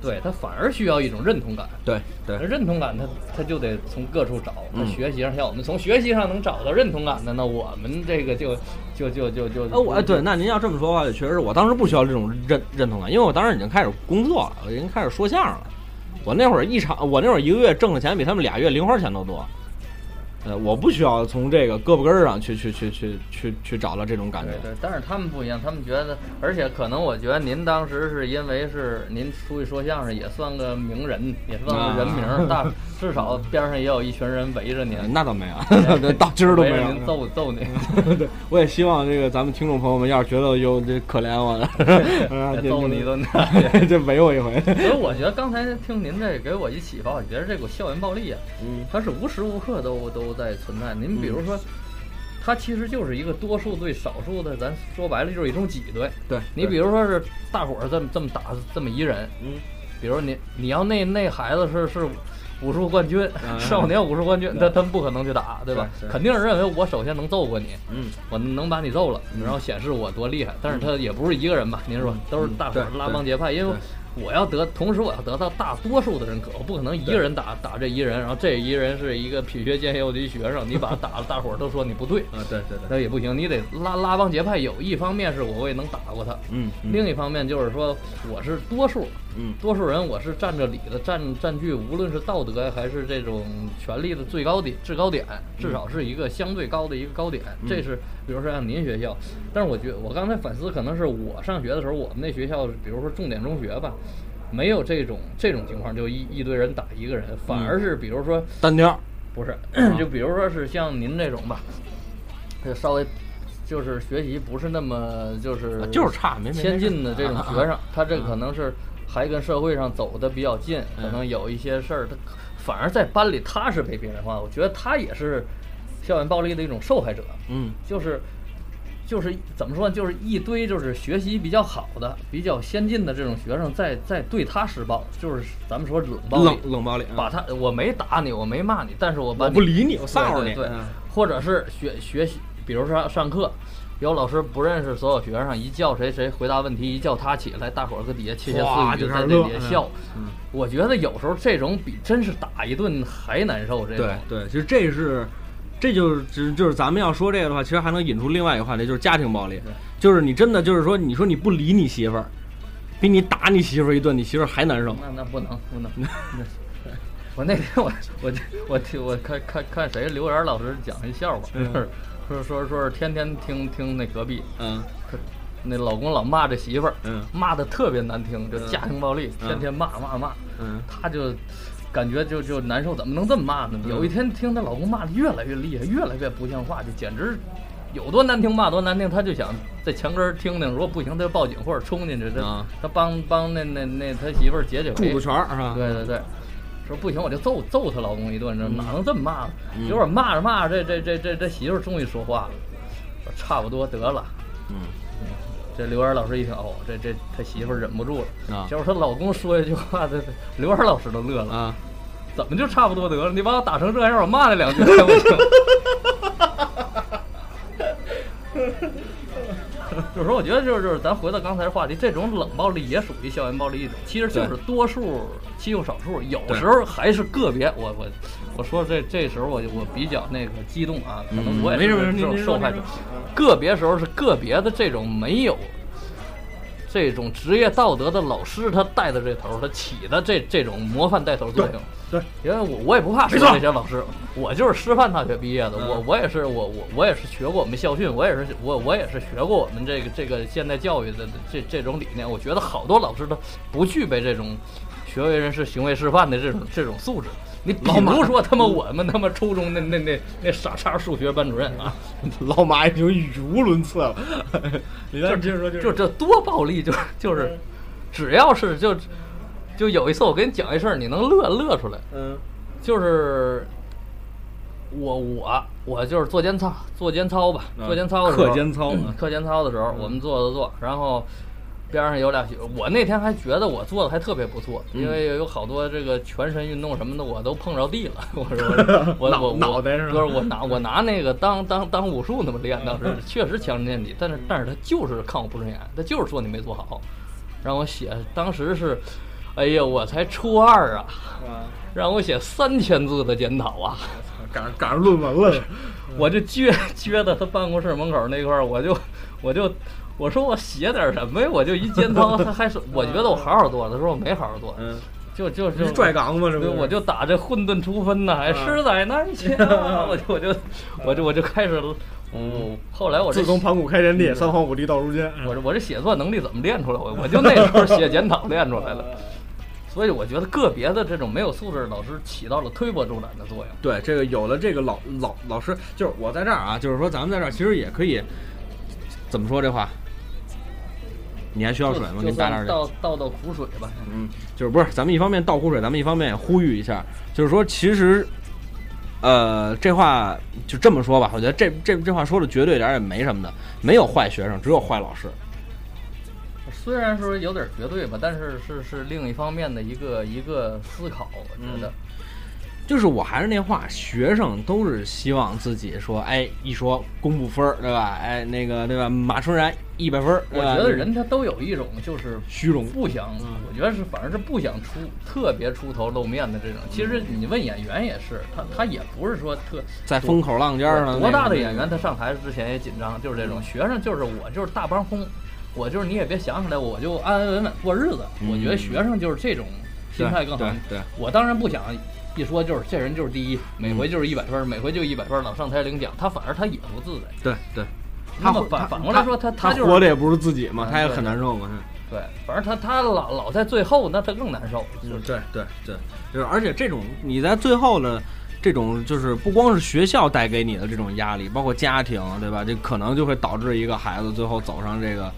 对他反而需要一种认同感，对认同感他他就得从各处找。他嗯。学习上，像我们从学习上能找到认同感的，那我们这个就就就就就呃，我哎对，那您要这么说的话，确实是我当时不需要这种认认同感，因为我当时已经开始工作了，我已经开始说相声了。我那会儿一场，我那会儿一个月挣的钱比他们俩月零花钱都多。呃，我不需要从这个胳膊根儿上去去去去去去找到这种感觉对。对，但是他们不一样，他们觉得，而且可能我觉得您当时是因为是您出去说相声，也算个名人，也算个人名儿，大至少边上也有一群人围着您，呃那倒没有，到今儿都没有。您揍揍您，对，我也希望这个咱们听众朋友们，要是觉得有这可怜我的，啊也揍你一顿。这这围我一回。所以我觉得刚才听您这给我一启发，我觉得这股校园暴力啊，嗯它是无时无刻都都在存在。您比如说，它其实就是一个多数对少数的，咱说白了就是一种挤兑。对你比如说是大伙儿这么这么打这么一人，嗯，比如你你要那那孩子是是武术冠军，嗯少年武术冠军，他他们不可能去打，对吧肯定是认为我首先能揍过你，嗯，我能把你揍了，然后显示我多厉害。但是他也不是一个人吧？您说都是大伙儿拉帮结派，因为对我要得，同时我要得到大多数的认可，我不可能一个人打打这一人，然后这一人是一个品学兼优的一学生，你把他打了，大伙儿都说你不对，啊，对对对，那也不行，你得拉拉帮结派。有一方面是我我也能打过他，嗯，嗯另一方面就是说我是多数，嗯多数人我是占着理的，占占据无论是道德还是这种权力的最高点制高点，至少是一个相对高的一个高点。这是比如说像您学校，但是我觉得我刚才反思，可能是我上学的时候，我们那学校，比如说重点中学吧。没有这种这种情况，就一一堆人打一个人，反而是比如说单挑，不是，就比如说是像您这种吧，就稍微就是学习不是那么就是啊就是差没没先进的这种学生，他这可能是还跟社会上走的比较近，可嗯。能有一些事儿，他反而在班里他是被边缘化，我觉得他也是校园暴力的一种受害者，嗯。就是。就是怎么说呢？就是一堆就是学习比较好的、比较先进的这种学生在在对他施暴，就是咱们说冷暴力，冷冷暴力，把他我没打你，我没骂你，但是我把我不理你，我对臊着你，对或者是学学习，比如说上课，有老师不认识所有学生，一叫谁谁回答问题，一叫他起来，大伙儿搁底下窃窃私语，在那底下笑。嗯我觉得有时候这种比真是打一顿还难受。这种对对，其实这是，这就是只就是咱们要说这个的话，其实还能引出另外一个话题，就是家庭暴力，就是你真的就是说，你说你不理你媳妇儿，比你打你媳妇儿一顿，你媳妇儿还难受。那那不能不能。那我那天我我我听我看看看谁刘源老师讲一笑话，嗯说说说是天天听听那隔壁嗯可那老公老骂这媳妇儿，嗯骂的特别难听，就嗯家庭暴力，嗯天天骂骂骂，嗯她就感觉就就难受，怎么能这么骂呢？嗯有一天听她老公骂的越来越厉害，越来越不像话，就简直有多难听骂多难听，她就想在墙根听听，如果不行，她就报警或者冲进去，她啊她帮帮那那那她媳妇儿解解围兔子。拳是吧？对对对，说不行我就揍揍她老公一顿，这嗯哪能这么骂呢？嗯结果骂着骂着，这这这这这媳妇儿终于说话了，说差不多得了。嗯这刘源老师一听，哦，这这他媳妇儿忍不住了，啊结果她老公说一句话，这这刘源老师都乐了，啊，怎么就差不多得了？你把我打成这样，我骂他两句还不行？就是说，我觉得就是就是咱回到刚才的话题，这种冷暴力也属于校园暴力一种，其实就是多数欺负少数，有时候还是个别。我我我说这这时候我我比较那个激动啊，可能我也是受害者。个别时候是个别的这种没有这种职业道德的老师，他带的这头，他起的这这种模范带头作用。对，因为我我也不怕说这些老师，我就是师范大学毕业的，嗯我我也是我我我也是学过我们校训，我也是我我也是学过我们这个这个现代教育的这这种理念。我觉得好多老师他不具备这种学为人师、行为示范的这种这种素质。你比如说他妈我们他妈初中那那那那傻叉数学班主任啊，老马已经语无伦次了。你就就这多暴力，就是就是，只要是就就有一次我跟你讲一事儿，你能乐乐出来，嗯就是我我我就是做间操做间操吧，啊做间操的时候，课间操嗯课间操的时候，我们做做做，然后。边上有俩学，我那天还觉得我做的还特别不错，因为有好多这个全身运动什么的，我都碰着地了。我说 我脑我我脑袋是不是我拿我拿那个当当当武术那么练，当时确实强身健体，但是但是他就是看我不顺眼，他就是说你没做好，让我写，当时是，哎呀，我才初二啊，让我写三千字的检讨啊，赶上赶上论文了。我就撅撅到他办公室门口那块儿，我就我就我说我写点什么呀？我就一检讨，他还说我觉得我好好做，他说我没好好做，嗯，就就是拽杠吗？这不对，我就打这混沌初分呐，还实在难写啊，我就我就我就我就开始，嗯，后来我这自从盘古开天地，三皇五帝到如今。我这我这写作能力怎么练出来？我我就那时候写检讨 练出来的。所以我觉得个别的这种没有素质的老师起到了推波助澜的作用。对，这个有了这个老老老师，就是我在这儿啊，就是说咱们在这儿其实也可以怎么说这话？你还需要水吗？给你打点倒倒倒苦水吧。嗯，就是不是咱们一方面倒苦水，咱们一方面也呼吁一下，就是说其实，呃，这话就这么说吧，我觉得这这这话说的绝对点儿也没什么的，没有坏学生，只有坏老师。虽然说有点绝对吧，但是是是另一方面的一个一个思考，我觉得。就是我还是那话，学生都是希望自己说，哎，一说公布分儿，对吧？哎，那个对吧？马春然一百分儿，我觉得人他都有一种就是虚荣不想，我觉得是反正是不想出特别出头露面的这种。其实你问演员也是，他他也不是说特在风口浪尖儿上，多大的演员他上台之前也紧张，就是这种学生就是我就是大帮风，我就是你也别想起来，我就安安稳稳过日子。嗯我觉得学生就是这种心态更好。对我当然不想一说就是这人就是第一，每回就是一百分，每回就一百分，老上台领奖，他反而他也不自在。对对，那么活反反过来说他他就是活的也不是自己嘛，嗯他也很难受嘛。对，反正他他老老在最后，那他更难受。就是对对对，就是而且这种你在最后的，这种就是不光是学校带给你的这种压力，包括家庭，对吧？这可能就会导致一个孩子最后走上这个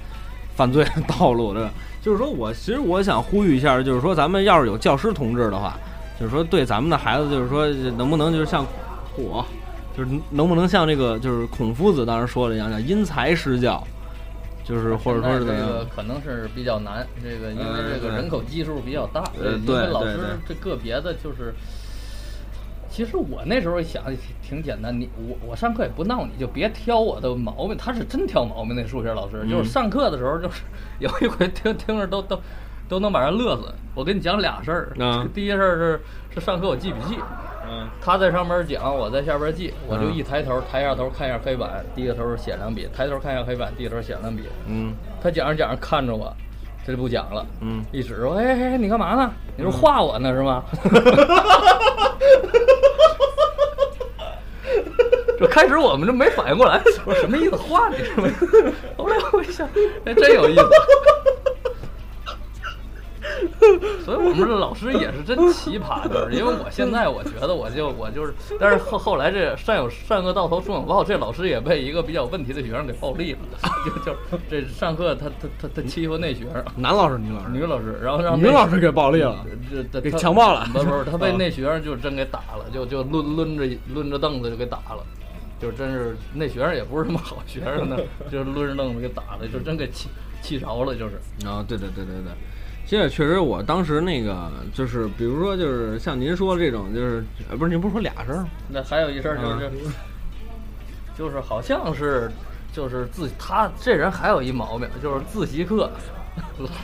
犯罪的道路，对吧？就是说我其实我想呼吁一下，就是说咱们要是有教师同志的话，就是说对咱们的孩子，就是说能不能就是像我，就是能不能像这个就是孔夫子当时说的一样，叫因材施教。就是或者说是这个可能是比较难，这个因为这个人口基数比较大，呃因为对老师对对这个别的就是。其实我那时候想的挺挺简单，你我我上课也不闹你，就别挑我的毛病。他是真挑毛病，那数学老师、嗯就是上课的时候，就是有一回听听着都都都能把人乐死。我跟你讲俩事儿，嗯第一事儿是是上课我记笔记，嗯他在上面讲，我在下边记，我就嗯一抬头，抬下头看一下黑板，低个头写两笔，抬头看一下黑板，低个头写两笔。嗯他讲着讲着看着我，这就不讲了，嗯一指说：“哎哎哎，你干嘛呢？你说画我呢是吗？” 这开始我们这没反应过来，我说什么意思？画你是吗？后来我一想，哎，真有意思。所以我们这老师也是真奇葩，就是因为我现在我觉得我就我就是，但是后后来这善有善恶到头终有报，这老师也被一个比较有问题的学生给暴力了，就就这上课他他他他欺负那学生，男老师女老师女老师，然后让女老师给暴力了。这这给强暴了不不是，他被啊那学生就真给打了，就就抡抡着抡着凳子就给打了，就真是那学生也不是什么好学生呢，就是抡着凳子给打了，就真给气气着了，就是。啊、对对对对对，现在确实，我当时那个就是，比如说，就是像您说的这种，就是呃，不是您不是说俩声儿吗？那还有一事儿就是，嗯 就是好像是，就是自他这人还有一毛病，就是自习课，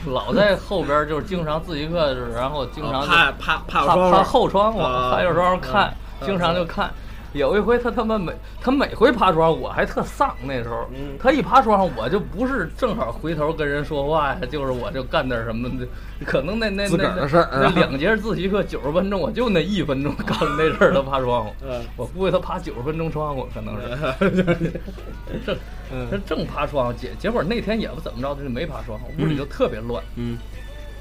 老在后边儿就是经常自习课，然后经常就趴趴趴趴趴后窗户，还有时候看，嗯经常就看。有一回他他妈每他每回爬窗户，我还特丧那时候。嗯他一爬窗户，我就不是正好回头跟人说话呀，就是我就干点什么的，可能那那那的事儿那那两节自习课九十分钟，我就那一分钟干那事儿，他爬窗户。嗯我估计他爬九十分钟窗户，可能是正他正爬窗户，结结果那天也不怎么着，他就没爬窗户，屋里就特别乱。嗯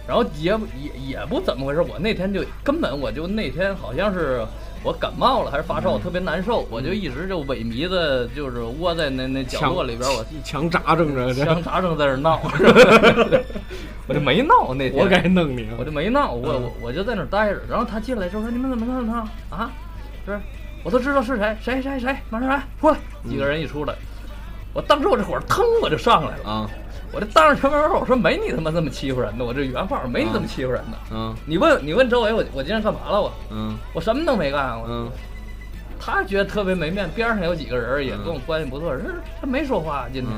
然后也不也也不怎么回事，我那天就根本我就那天好像是我感冒了还是发烧，我特别难受，我就一直就萎靡的，就是窝在那那角落里边，我一枪扎正着，强扎正在那闹，我就没闹那天，我该弄你，我就没闹，我我我就在那待着，然后他进来之后说你们怎么弄他啊？是，我都知道是谁，谁谁谁，马上来出来，几个人一出来，我当时我这火腾我就上来了啊。我这当着全班我说没你他妈这么欺负人的，我这原话没你这么欺负人的。嗯，你问你问周围，我我今天干嘛了？我嗯，我什么都没干。我嗯，他觉得特别没面，边上有几个人也跟我关系不错，人他没说话，今天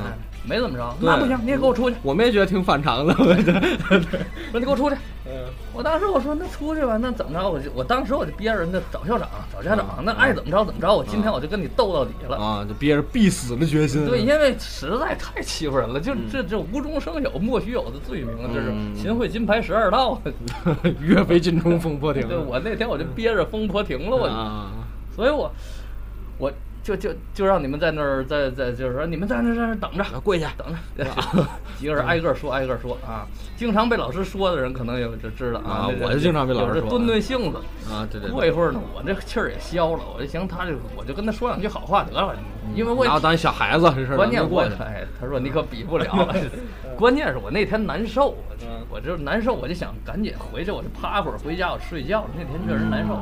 没怎么着。那不行，你也给我出去。我们也觉得挺反常的，说你给我出去。嗯，我当时我说那出去吧，那怎么着？我就我当时我就憋着那找校长找家长，那爱怎么着怎么着。我今天我就跟你斗到底了啊，就憋着必死的决心。对，因为实在太欺负人了，就这这无中生有、莫须有的罪名，这是秦桧金牌十二道，岳飞金冲风波亭。对，我那天我就憋着风波亭了，我，所以我我。就就就让你们在那儿，在在就是说，你们在那在那等着，跪下等着。几个人挨个说，挨个说啊。经常被老师说的人，可能有就知道啊。我就经常被老师说。顿顿性子啊，对对。过一会儿呢，我这气儿也消了，我就行，他就我就跟他说两句好话得了，因为我拿我当小孩子这事儿。关键我哎，他说你可比不了。关键是我那天难受，我我就难受，我就想赶紧回去，我就趴会儿回家，我睡觉。那天确实难受。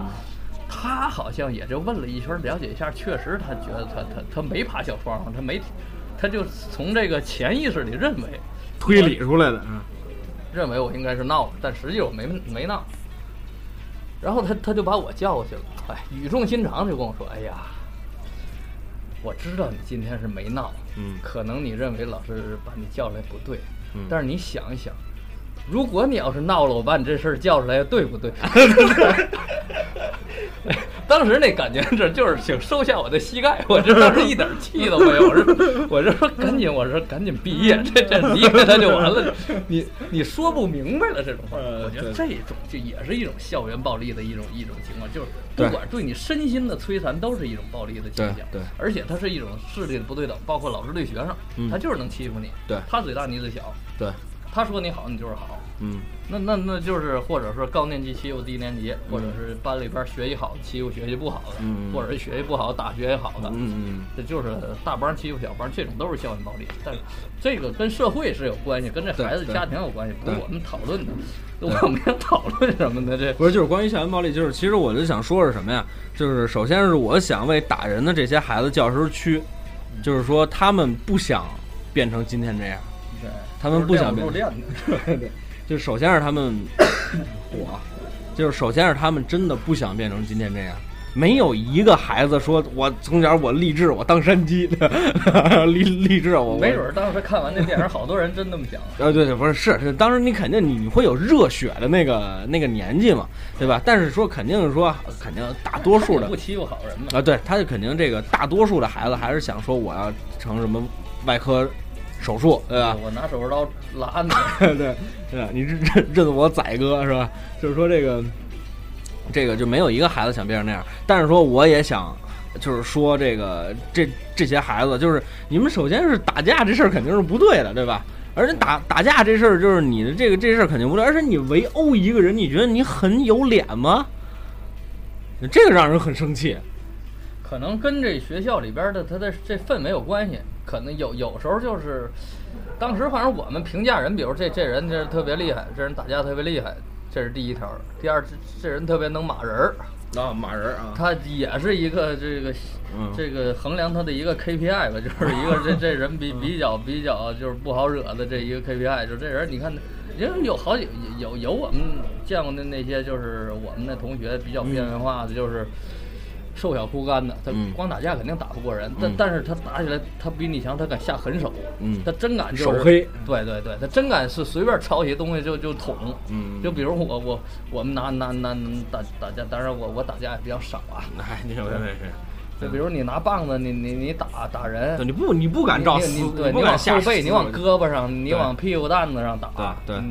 他好像也就问了一圈，了解一下，确实他觉得他他他没爬小窗户，他没，他就从这个潜意识里认为推理出来的，嗯认为我应该是闹了，但实际我没没闹。然后他他就把我叫过去了，哎，语重心长就跟我说：“哎呀，我知道你今天是没闹，嗯，可能你认为老师把你叫来不对，嗯，但是你想一想，如果你要是闹了，我把你这事儿叫出来，对不对？” 当时那感觉，这就是请收下我的膝盖。我这当时一点气都没有，我说，我说赶紧，我说赶紧毕业，这这离开他就完了。你你说不明白了这种话，我觉得这种就也是一种校园暴力的一种一种情况，就是不管对你身心的摧残，都是一种暴力的倾向。对，而且它是一种势力的不对等，包括老师对学生，他就是能欺负你。对，他嘴大你嘴小。对，他说你好，你就是好。嗯。那那那就是或者说高年级欺负低年级，或者是班里边学习好欺负学习不好的，嗯，或者是学习不好打学习好的，嗯嗯，这就是大帮欺负小帮，这种都是校园暴力。但是这个跟社会是有关系，跟这孩子家庭有关系，不是我们讨论的。我们要讨论什么呢？这不是就是关于校园暴力，就是其实我就想说是什么呀？就是首先是我想为打人的这些孩子教师屈，就是说他们不想变成今天这样，对，他们不想变。对。就首先是他们火，就是首先是他们真的不想变成今天这样。没有一个孩子说，我从小我励志，我当山鸡，励励志我。没准当时看完那电影，好多人真那么想。呃，对对，不是是，当时你肯定你会有热血的那个那个年纪嘛，对吧？但是说肯定是说，肯定大多数的不欺负好人嘛。啊，对，他就肯定这个大多数的孩子还是想说，我要成什么外科。手术对吧？我拿手术刀拉你，对对，你认认认我宰哥是吧？就是说这个，这个就没有一个孩子想变成那样。但是说我也想，就是说这个这这些孩子，就是你们首先是打架这事儿肯定是不对的，对吧？而且打打架这事儿就是你的这个这事儿肯定不对，而且你围殴一个人，你觉得你很有脸吗？这个让人很生气。可能跟这学校里边的他的这氛围有关系。可能有有时候就是，当时反正我们评价人，比如这这人这特别厉害，这人打架特别厉害，这是第一条。第二，这这人特别能骂人儿啊，骂人啊，他也是一个这个这个衡量他的一个 KPI 吧，就是一个这这人比比较比较就是不好惹的这一个 KPI，就这人你看，因为有好几有有我们见过的那些就是我们的同学比较边缘化的，就是。瘦小枯干的，他光打架肯定打不过人，但但是他打起来他比你强，他敢下狠手，他真敢就是手黑，对对对，他真敢是随便抄起东西就就捅，嗯，就比如我我我们拿拿拿打打架，当然我我打架也比较少啊，哎，你说那是，就比如你拿棒子，你你你打打人，你不你不敢照死，对，你往后背，你往胳膊上，你往屁股蛋子上打，对对。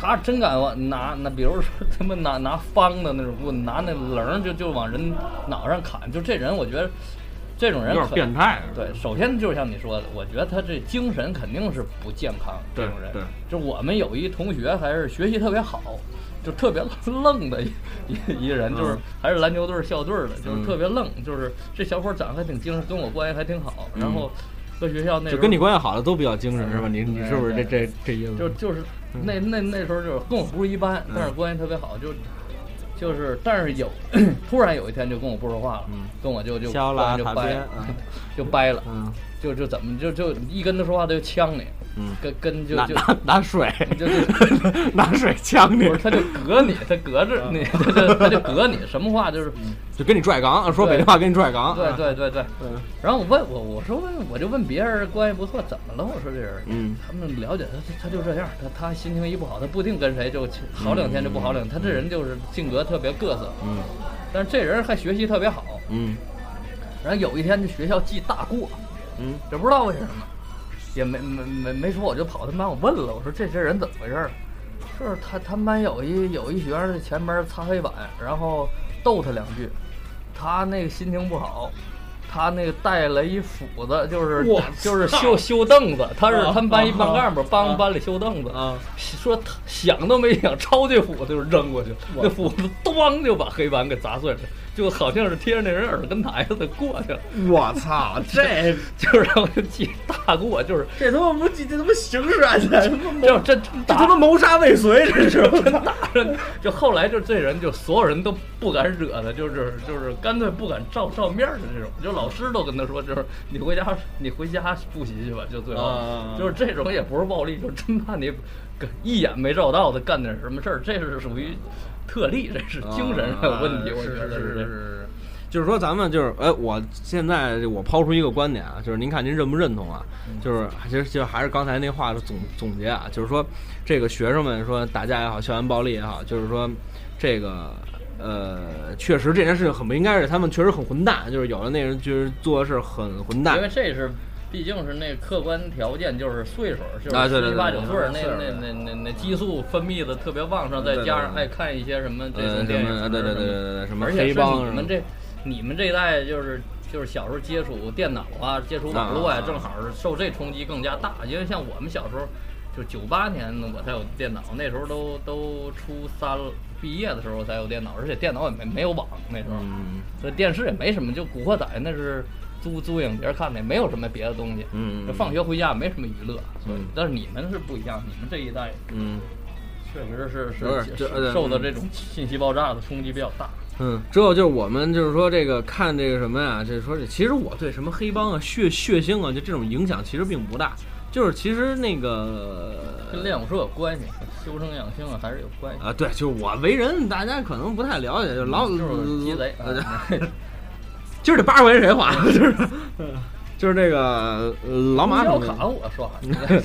他真敢往拿那，比如说他们拿拿方的那种，棍拿那棱就就往人脑上砍，就这人，我觉得这种人可变态。对，首先就像你说的，我觉得他这精神肯定是不健康。这种人，对就我们有一同学还是学习特别好，就特别愣的一 一一人，就是嗯还是篮球队校队的，就是嗯特别愣，就是这小伙长得还挺精神，跟我关系还挺好。然后搁学校那就跟你关系好的都比较精神是吧？你你是不是这这这意思？就就是那那那时候就是跟我不是一般，但是关系特别好，就就是但是有 突然有一天就跟我不说话了，嗯。跟我就就就掰 就掰了，嗯就就怎么就就一跟他说话他就呛你，嗯，跟跟就就拿水，就就 拿水呛你他就隔你，他隔着你，他就他就隔你，什么话就是就跟你拽杠，说北京话跟你拽杠。对对对对。嗯然后我问我我说问我就问别人关系不错怎么了？我说这人，嗯他们了解他他他就这样，他他心情一不好，他不定跟谁就好两天就不好两天，他这人就是性格特别各色，嗯但是这人还学习特别好。嗯然后有一天这学校记大过，嗯也不知道为什么，也没没没没说，我就跑他们班我问了，我说这些人怎么回事是他他们班有一有一学生在前边擦黑板，然后逗他两句，他那个心情不好。他那个带了一斧子，就是就是修修凳子，他是啊他们班一班干部，啊帮班里修凳子。啊说他想都没想，抄起斧子就扔过去，那斧子咣就把黑板给砸碎了，就好像是贴着那人耳根台似的过去了。我操，这 就是让我记大过，就是这他妈不记这他妈刑事案件，他妈这这这这他妈谋杀未遂，这是真打着，就后来就这人就所有人都不敢惹他，就是就是干脆不敢照照面的这种，就老师都跟他说，就是你回家你回家复习去吧，就最后、啊。就是这种也不是暴力，就真怕你一眼没照到的干点什么事儿，这是属于特例，这是精神上有问题，我觉得是这是。就是说，咱们就是，哎，我现在我抛出一个观点啊，就是您看您认不认同啊？就是其实就还是刚才那话的总总结啊，就是说，这个学生们说打架也好，校园暴力也好，就是说，这个呃，确实这件事情很不应该，是他们确实很混蛋，就是有的那人就是做的事很混蛋因为，这是毕竟是那客观条件，就是岁数，就是七八九岁，那那那那那激素分泌的特别旺盛，再加上爱看一些什么这种电影对对对对什么对对，什么而且是黑帮你们这你们这一代就是就是小时候接触电脑啊，接触网络啊呀，正好是受这冲击更加大。因为像我们小时候，就九八年我才有电脑，那时候都都初三了毕业的时候才有电脑，而且电脑也没没有网那时候，所以电视也没什么，就《古惑仔》那是租租影碟看的，没有什么别的东西。嗯就放学回家没什么娱乐，所以嗯但是你们是不一样，你们这一代嗯。确实是是是受到这种信息爆炸的冲击比较大。嗯，之后就是我们就是说这个看这个什么呀，就是说这其实我对什么黑帮啊、血血腥啊，就这种影响其实并不大。就是其实那个跟练武术有关系，修身养性啊还是有关系。啊，对，就是我为人，大家可能不太了解，就老就是鸡贼 今儿这八十块钱谁花？就是就是这个呃老马公交同志卡我刷，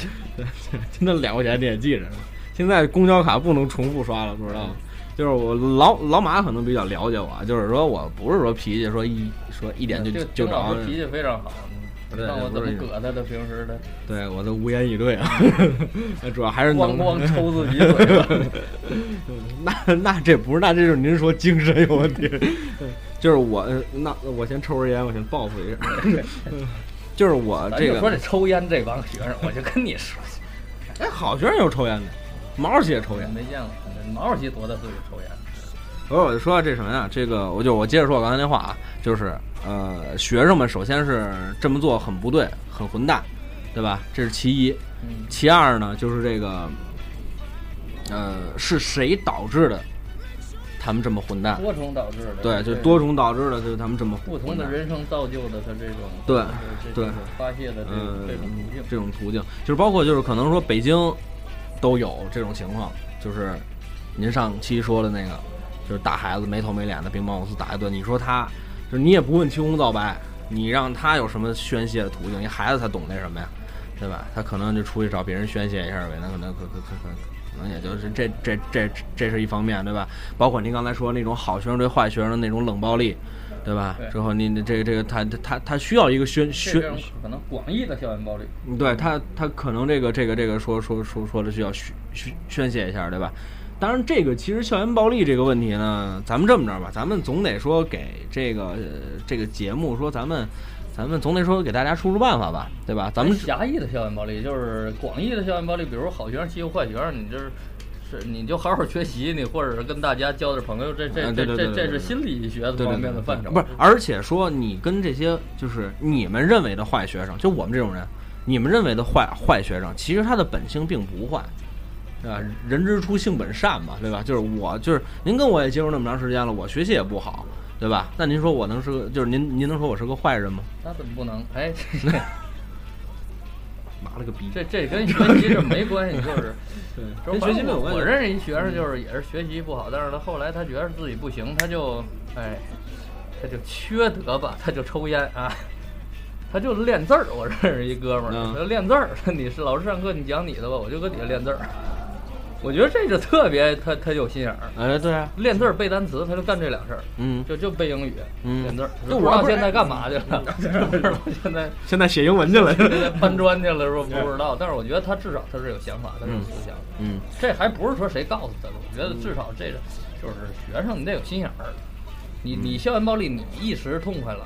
那两块钱你也记着呢。现在公交卡不能重复刷了，不知道吗？就是我老老马可能比较了解我，就是说我不是说脾气说一说一点就这就着脾气非常好，看我怎么搁他的，平时的对我都无言以对啊。主要还是能咣咣抽自己嘴巴。那那这不是，那这就是您说精神有问题。就是我，呃那我先抽根烟，我先报复一下。就是我这个，说这抽烟这帮学生，我就跟你说，哎，好学生有抽烟的，毛主席也抽烟。没见过，毛主席多大岁数抽烟？所以我就说这什么呀？这个我就我接着说我刚才那话啊，就是呃，学生们首先是这么做很不对，很混蛋，对吧？这是其一。嗯，其二呢，就是这个，呃，是谁导致的他们这么混蛋？多重导致的。对，就这多重导致的，就是他们这么不同的人生造就的他这种对这对发泄的这种嗯，这种途径。这种途径，就是包括就是可能说北京都有这种情况，就是您上期说的那个，就是打孩子没头没脸的，兵帮我司打一顿，你说他就是你也不问青红皂白，你让他有什么宣泄的途径？你孩子他懂那什么呀，对吧？他可能就出去找别人宣泄一下呗，那可能可可可可可能也就是这这这这是一方面，对吧？包括您刚才说那种好学生对坏学生的那种冷暴力。对吧？对之后你这个这个他他他需要一个宣宣可能广义的校园暴力，嗯对他，他可能这个这个这个说说说说的需要宣宣宣泄一下，对吧？当然，这个其实校园暴力这个问题呢，咱们这么着吧，咱们总得说给这个、呃、这个节目说咱们咱们总得说给大家出出办法吧，对吧？咱们狭义的校园暴力就是广义的校园暴力，比如好学生欺负坏学生，你这是是你就好好学习，你或者是跟大家交点朋友，这这啊这这这是心理学方面的范畴。不是，而且说你跟这些就是你们认为的坏学生，就我们这种人，你们认为的坏坏学生，其实他的本性并不坏，对吧？人之初性本善嘛，对吧？就是我就是您跟我也接触那么长时间了，我学习也不好，对吧？那您说我能是个就是您您能说我是个坏人吗？那怎么不能？哎，妈了个逼！这这跟学习是没关系，就是 跟学习没有关系。我认识一学生，就是也是学习不好，但是他后来他觉得自己不行，他就哎，他就缺德吧，他就抽烟啊，他就练字儿。我认识一哥们儿，嗯他就练字儿。你是老师上课，你讲你的吧，我就搁底下练字儿。我觉得这就特别他他有心眼儿，哎，对啊，练字儿背单词，他就干这两事儿。嗯，就就背英语，嗯练字儿，就我不知道现在干嘛去了，不知道现在 现在写英文去了。现在搬砖去了，说 不知道。但是我觉得他至少他是有想法，他是有思想的。嗯这还不是说谁告诉他的，我觉得至少这个就是学生你得有心眼儿。你你校园暴力你一时痛快了，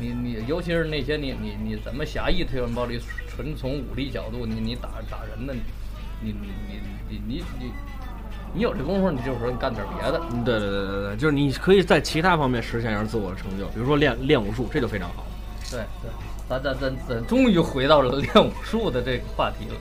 你你尤其是那些你你你怎么狭义的校园暴力，纯从武力角度，你你打打人的，你你你你你你你有这功夫，你就是说你干点别的。嗯，对对对对对，就是你可以在其他方面实现一下自我的成就，比如说练练武术，这就非常好。对对，咱咱咱咱终于回到了练武术的这个话题了。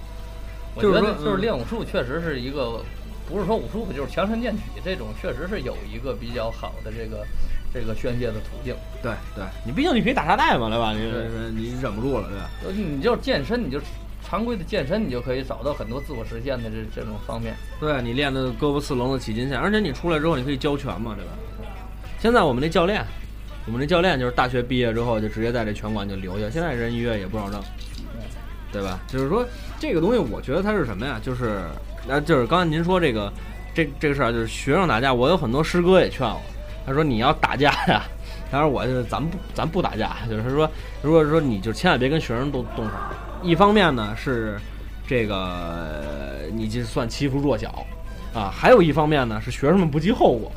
我觉得就是练武术确实是一个，不是说武术，就是强身健体这种，确实是有一个比较好的这个这个宣泄的途径。对对，你毕竟你可以打沙袋嘛，对吧？你对你忍不住了，对吧？呃你就是健身，你就常规的健身，你就可以找到很多自我实现的这这种方面。对你练的胳膊四棱的起筋线，而且你出来之后你可以教拳嘛，对吧？现在我们那教练，我们那教练就是大学毕业之后就直接在这拳馆就留下，现在人一月也不少挣，对吧？就是说这个东西，我觉得它是什么呀？就是呃，就是刚才您说这个这这个事儿，就是学生打架，我有很多师哥也劝我，他说你要打架呀，他说我就是咱不咱不打架，就是说如果说你就千万别跟学生动动手，一方面呢是这个呃你就算欺负弱小啊，还有一方面呢是学生们不计后果，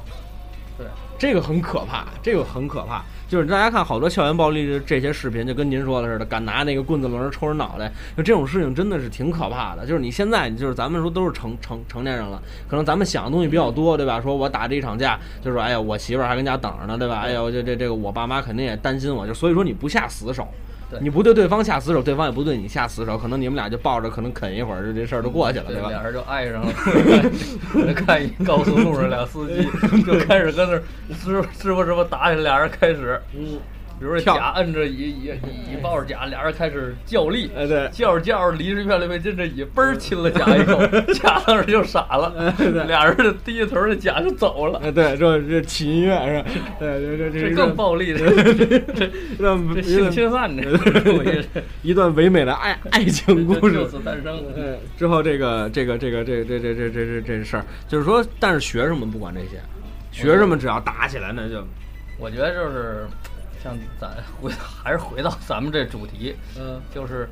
对，这个很可怕，这个很可怕。就是大家看好多校园暴力的这些视频，就跟您说的似的，敢拿那个棍子抡人抽人脑袋，就这种事情真的是挺可怕的。就是你现在，就是咱们说都是成成成年人了，可能咱们想的东西比较多，对吧？说我打这一场架，就是哎呀，我媳妇儿还跟家等着呢，对吧？哎呀，我这这这个我爸妈肯定也担心我，就所以说你不下死手。对你不对对方下死手，对方也不对你下死手，可能你们俩就抱着，可能啃一会儿，就这事儿就过去了，对吧？俩人就爱上了。看一高速路上俩司机 就开始跟那儿师傅师傅师傅打起来，俩人开始，嗯，比如说甲摁着乙，乙乙抱着甲，俩人开始较力。哎对，叫着较着，离着越来越近，这乙嘣儿亲了甲一口，甲当时就傻了，俩人就低下头，这甲就走了，哎对，这这起音乐是吧？对对对，这这更暴力，这这这让这性侵犯，这一段唯美的爱爱情故就事。此诞生。嗯，之后这个这个这个这这这这这这这事儿，就是说，但是学生们不管这些，学生们只要打起来，那就我觉得就是像咱 回还是回到咱们这主题，嗯。就是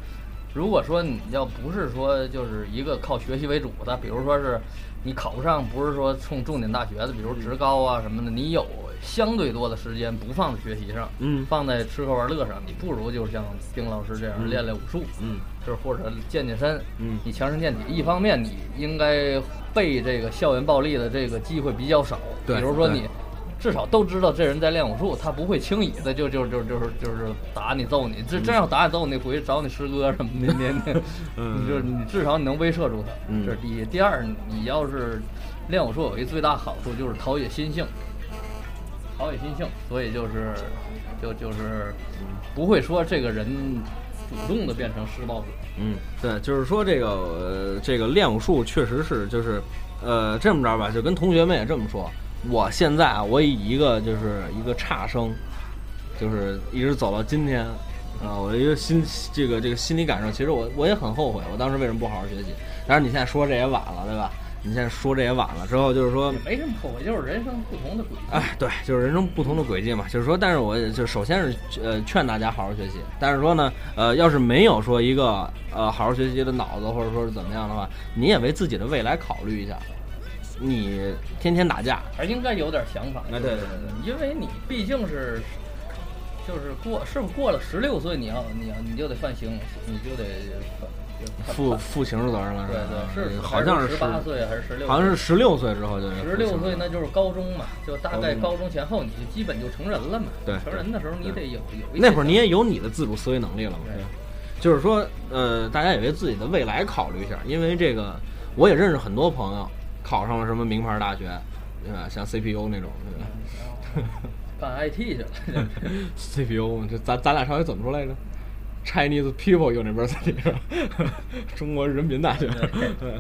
如果说你要不是说就是一个靠学习为主的，比如说是你考不上，不是说冲重点大学的，比如职高啊什么的，你有相对多的时间不放在学习上，嗯。放在吃喝玩乐上，你不如就像丁老师这样嗯。练练武术，嗯。就是或者健健身，嗯。你强身健体。一方面你应该被这个校园暴力的这个机会比较少，比如说你至少都知道这人在练武术，他不会轻易的就就就就是就是打你揍你。这真要打你揍你，回去找你师哥什么的，你你 嗯你就是你至少你能威慑住他，嗯这是第一。第二，你要是练武术有一最大好处就是陶冶心性，陶冶心性，所以就是就就是不会说这个人主动的变成施暴者。嗯，对，就是说这个呃，这个练武术确实是就是呃这么着吧，就跟同学们也这么说。我现在啊，我以一个就是一个差生，就是一直走到今天啊，我的一个心这个这个心理感受，其实我我也很后悔，我当时为什么不好好学习？但是你现在说这也晚了，对吧？你现在说这也晚了，之后就是说没什么后悔，就是人生不同的轨迹。哎，对，就是人生不同的轨迹嘛。就是说，但是我就首先是呃劝大家好好学习，但是说呢，呃，要是没有说一个呃好好学习的脑子，或者说是怎么样的话，你也为自己的未来考虑一下。你天天打架，还应该有点想法。哎对对对对，因为你毕竟是就是过是不是过了十六岁，你要你要你就得犯刑，你就得负负刑事责任了，对吧对是，好像是十八岁还是十六？好像是十六岁之后就得十六岁，那就是高中嘛，就大概高中前后，你就基本就成人了嘛。对成人的时候你得有有一那会儿你也有你的自主思维能力了嘛？对就是说，呃，大家也为自己的未来考虑一下，因为这个，我也认识很多朋友考上了什么名牌大学，对吧？像 CPU 那种，对吧干 IT 去了。？CPU 这咱咱俩上回怎么说来着？Chinese People University？中国人民大学，对，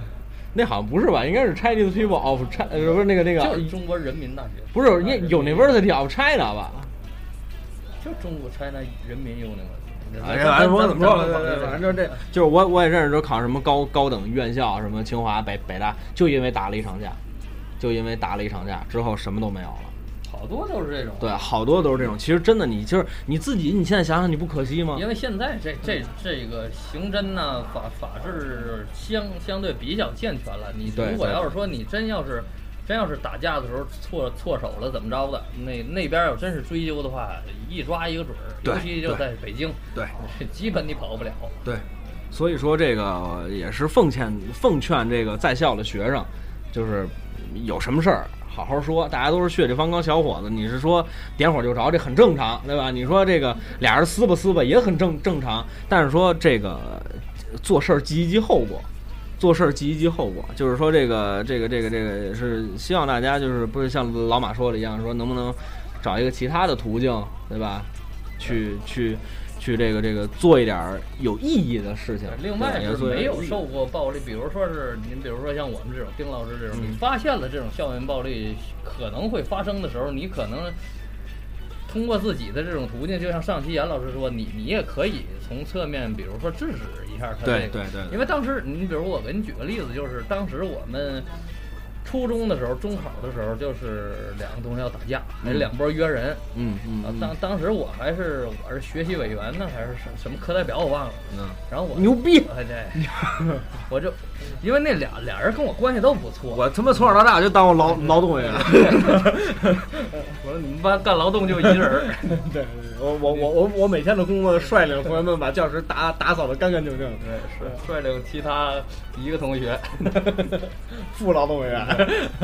那好像不是吧？应该是 Chinese People of China，呃不是那个那个，就是中国人民大学，不是也 University of China 吧？就中国 China 人民 University。哎呀，反正我怎么说咱咱了？反正就这，就是我我也认识，就考什么高高等院校，什么清华、北北大，就因为打了一场架，就因为打了一场架之后什么都没有了。好多都是这种。对，好多都是这种。其实真的，你就是你自己，你现在想想，你不可惜吗？因为现在这这这个刑侦呢、法法制相相对比较健全了。你如果要是说你真要是真要是打架的时候错错手了怎么着的，那那边要真是追究的话，一抓一个准儿。尤其就在北京，对 基本你跑不了。对，所以说这个也是奉劝奉劝这个在校的学生，就是有什么事儿好好说，大家都是血气方刚小伙子，你是说点火就着，这很正常，对吧？你说这个俩人撕吧撕吧也很正正常，但是说这个做事儿记一记后果。做事儿记一记后果，就是说这个这个这个这个是希望大家就是不是像老马说的一样，说能不能找一个其他的途径，对吧？去去去这个这个做一点儿有意义的事情。另外就是没有受过暴力，比如说是您，比如说像我们这种丁老师这种，嗯你发现了这种校园暴力可能会发生的时候，你可能通过自己的这种途径，就像上期严老师说，你你也可以从侧面，比如说制止一下他这个。对对对对因为当时你比如我给你举个例子，就是当时我们。初中的时候，中考的时候，就是两个同学要打架，那嗯。两拨约人。嗯嗯当当时我还是我是学习委员呢，还是什什么课代表我忘了。嗯。然后我牛逼！哎对，我就因为那俩俩人跟我关系都不错，我他妈从小到大就当过劳劳动委员。我说你们班干劳动就一人 对，对，我我我我我每天的工作率领同学们把教室打打扫的干干净净。对，是率领其他一个同学，副劳动委员。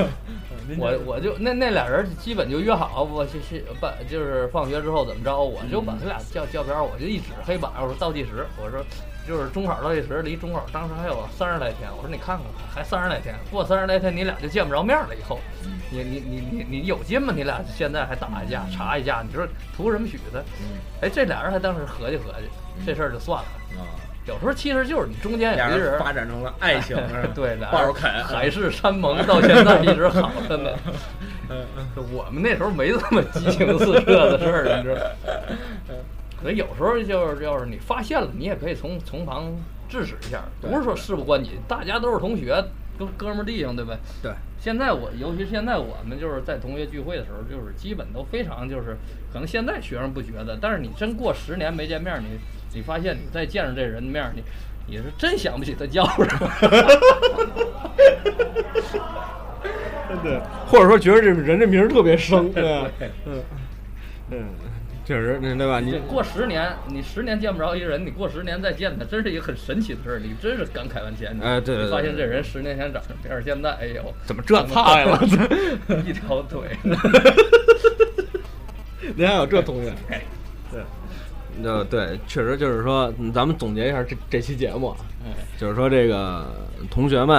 我我就那那俩人基本就约好，我去去办就是放学之后怎么着，我就把他俩叫叫边儿，我就一指黑板，我说倒计时，我说就是中考倒计时离中考当时还有三十来天，我说你看看还三十来天，过三十来天你俩就见不着面了，以后你你你你你有劲吗？你俩现在还打一架查一架，你说图什么许的？哎，这俩人还当时合计合计，这事儿就算了。有时候其实就是你中间有俩一人人发展成了爱情，对，俩抱人着啃，海誓山盟，到现在一直好着呢。我们那时候没这么激情四射的事儿，你知道。所以有时候就是要是你发现了，你也可以从从旁制止一下，不是说事不关己，大家都是同学，都哥们儿弟兄，对呗？对，现在我，尤其现在我们就是在同学聚会的时候，就是基本都非常就是，可能现在学生不觉得，但是你真过十年没见面，你你发现你再见着这人的面，你你是真想不起他叫什么。对，或者说觉得这人这名儿特别生？对嗯嗯，确实，那对吧？你过十年，你十年见不着一人，你过十年再见他，真是一个很神奇的事儿，你真是感慨万千。哎对对对你发现这人十年前长什么样儿，现在哎呦，怎么这菜了？一条腿。您 还有这同学？对，呃，对，确实就是说，嗯咱们总结一下这这期节目啊，哎，就是说这个同学们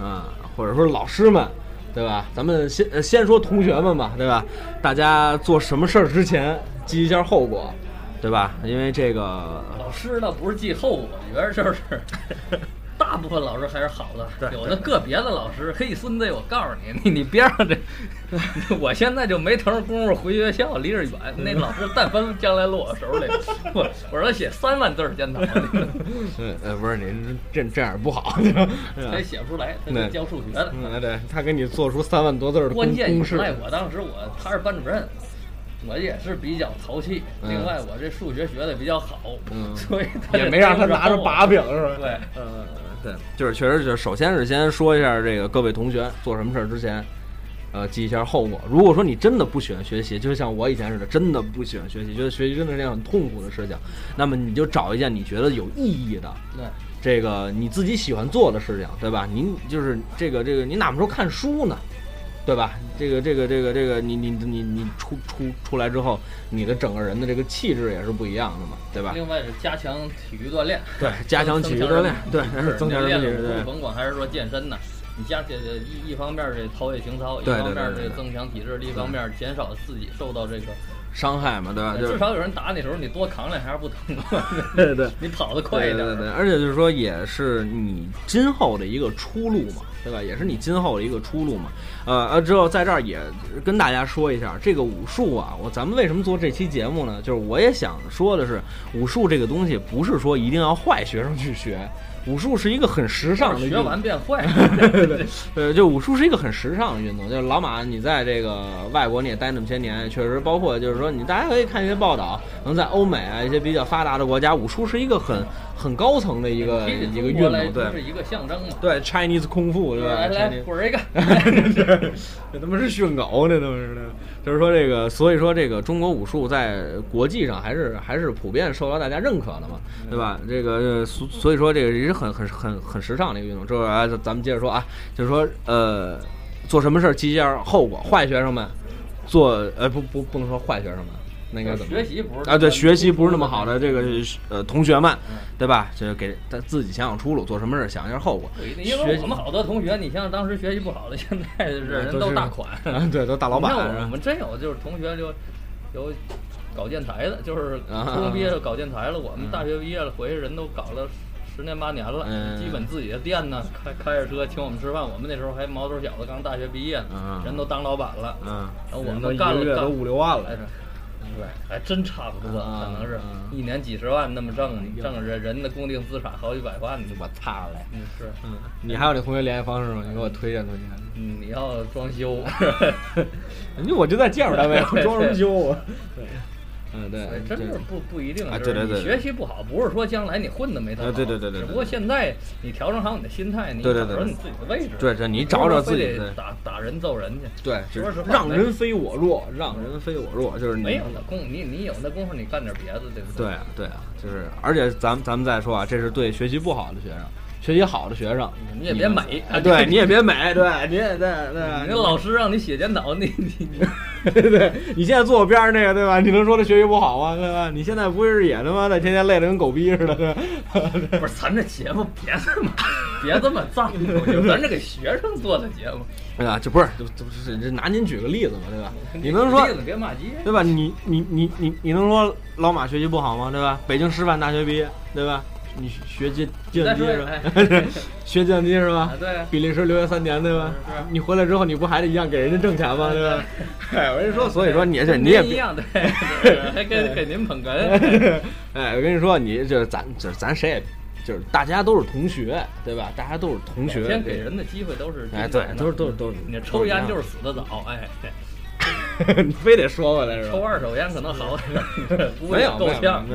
啊，或者说老师们，对吧？咱们先呃先说同学们吧，对吧？大家做什么事儿之前记一下后果，对吧？因为这个老师呢不是记后果，里边儿就是 大部分老师还是好的，有的个别的老师，嘿孙子，我告诉你，你你边上这，我现在就没腾功夫回学校，离着远。那老师但凡将来落我手里，我我让他写三万字儿检讨，嗯呃不是您这这样不好？他也写不出来，他是教数学的。嗯，对他给你做出三万多字儿的公关键公式，以外，我当时我他是班主任，我也是比较淘气。嗯另外，我这数学学的比较好，嗯 所以他也没让他拿着把把柄，是吧？对，嗯，对，就是确实就是，首先是先说一下这个各位同学做什么事儿之前，呃，记一下后果。如果说你真的不喜欢学习，就像我以前似的，真的不喜欢学习，觉得学习真的是件很痛苦的事情，那么你就找一件你觉得有意义的，对，这个你自己喜欢做的事情，对吧？您就是这个这个，你哪怕说看书呢，对吧？这个这个这个这个，你你你你出出出来之后，你的整个人的这个气质也是不一样的嘛，对吧？另外是加强体育锻炼，对，加强体育锻炼，对，增强体对。甭管还是说健身呢，你加这一一方面这陶冶情操，一方面对对对这增强体质，另一方面减少自己受到这个。伤害嘛，对吧？就是至少有人打你的时候，你多扛两下不疼吗？对对，你跑得快一点。对对对，而且就是说，也是你今后的一个出路嘛，对吧？也是你今后的一个出路嘛。呃呃，之后在这儿也跟大家说一下，这个武术啊，我咱们为什么做这期节目呢？就是我也想说的是，武术这个东西不是说一定要坏学生去学。武术是一个很时尚的运动，学完变坏。对对，呃，就武术是一个很时尚的运动。就是老马，你在这个外国你也待那么些年，确实，包括就是说，你大家可以看一些报道，能在欧美啊一些比较发达的国家，武术是一个很很高层的一个一个运动，对，是一个象征嘛。对，Chinese 空腹，对吧？来来，滚一个！这他妈是训狗呢，他妈是的。就是说这个，所以说这个中国武术在国际上还是还是普遍受到大家认可的嘛，对吧？这个所所以说这个也是很很很很时尚的一个运动。就是啊，咱们接着说啊，就是说呃，做什么事儿记一下后果。坏学生们做呃不不不能说坏学生们，那个学习不是啊？对，学习不是那么好的这个呃同学们，对吧？就给他自己想想出路，做什么事儿想一下后果。因为我们好多同学，你像当时学习不好的，现在是人都大款，对，都大老板。我们真有就是同学就有搞建材的，就是初中毕业就搞建材了。我们大学毕业了回去，人都搞了十年八年了，基本自己的店呢，开开着车请我们吃饭。我们那时候还毛头小子，刚大学毕业呢，人都当老板了。嗯，然后我们干了干五六万了。对，还真差不多，可能是一年几十万那么挣，挣人人的固定资产好几百万呢，我操嘞！嗯，是，嗯，你还有那同学联系方式吗？你给我推荐推荐。嗯，你要装修，你我就在建筑单位装什么修？对。嗯，对，真是不不一定。啊，对对对，学习不好不是说将来你混的没他好，对对对对。只不过现在你调整好你的心态，你找着你自己的位置。对，对你找找自己。打打人揍人去。对，说实话，让人非我弱，让人非我弱，就是没有那功，你你有那功夫，你干点别的，对不对？对啊，对啊，就是，而且咱咱们再说啊，这是对学习不好的学生。学习好的学生，你也别美啊！对 你也别美，对你也对对。那老师让你写检讨，你你你，对你现在坐我边上那个，对吧？你能说他学习不好吗？对吧？你现在不是也他妈的天天累得跟狗逼似的？对 不是，咱这节目别这么别这么脏，咱这给学生做的节目。对吧？这不是，就就不是，这拿您举个例子嘛，对吧？你能说，别骂街，对吧？你你你你你能说老马学习不好吗？对吧？北京师范大学毕业，对吧？你学计计算机是吧？学计算机是吧？对。比利时留学三年对吧？你回来之后，你不还得一样给人家挣钱吗？对吧？哎，我跟你说，所以说你这你也一样 对，还给给您捧哏。哎，我跟你说，你就是咱就是咱谁也就是大家都是同学对吧？大家都是同学。先给人的机会都是哎，对，都是都是都是。你抽烟就是死的早，哎。你非得说回来是吧？抽二手烟可能好点，没有够呛。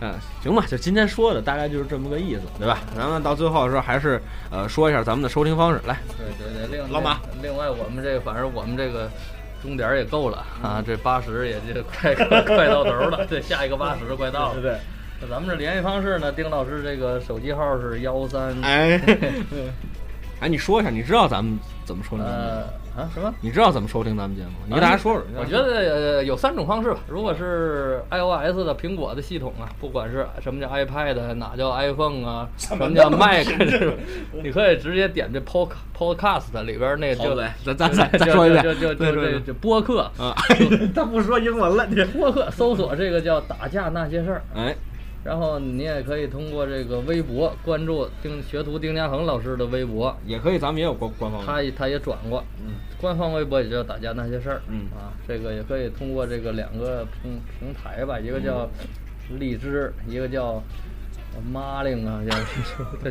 嗯，行吧，就今天说的大概就是这么个意思，对吧？咱们到最后的时候还是呃说一下咱们的收听方式，来。对对对，另老马，另外我们这个反正我们这个终点也够了啊，这八十也就 快快到头了，这下一个八十快到了。对。那咱们这联系方式呢？丁老师这个手机号是幺三。哎。哎，你说一下，你知道咱们怎么说的吗？啊，什么？你知道怎么收听咱们节目？你给大家说说。我觉得有三种方式吧。如果是 iOS 的苹果的系统啊，不管是什么叫 iPad，哪叫 iPhone 啊，什么叫 Mac，你可以直接点这 Pod Podcast 里边那个就咱咱再再说一遍，就就就这这播客啊，他 不说英文了，你播客搜索这个叫打架那些事儿，哎。然后你也可以通过这个微博关注丁学徒丁家恒老师的微博，也可以，咱们也有官官方，他他也转过，嗯，官方微博也叫打架那些事儿，嗯。啊，这个也可以通过这个两个平平台吧，一个叫荔枝，一个叫妈令啊，叫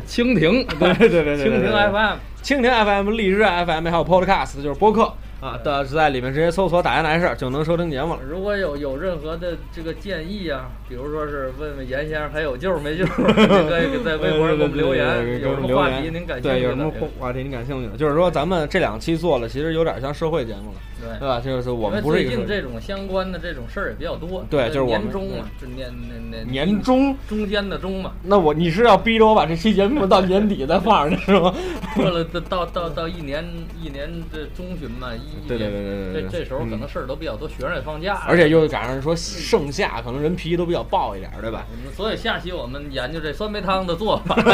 叫 蜻蜓，对对对对，蜻蜓 FM，蜻蜓 FM、荔枝 FM 还有 Podcast 就是播客。啊，的在里面直接搜索“打牙男事”就能收听节目了。如果有有任何的这个建议啊，比如说是问问严先生还有救没救，可以在微博上给我们留言。有什么话题您感兴趣的？对，有什么话题您感兴趣的？就是说咱们这两期做了，其实有点像社会节目了，对对吧？就是我们不是最近这种相关的这种事儿也比较多。对，就是我们年终嘛，就年年年年终中间的中嘛。那我你是要逼着我把这期节目到年底再放上去是吗？过了到到到到一年一年的中旬嘛，一对对对对对，这这时候可能事儿都比较多，学生也放假，而且又赶上说盛夏，可能人脾气都比较暴一点，对吧？所以下期我们研究这酸梅汤的做法。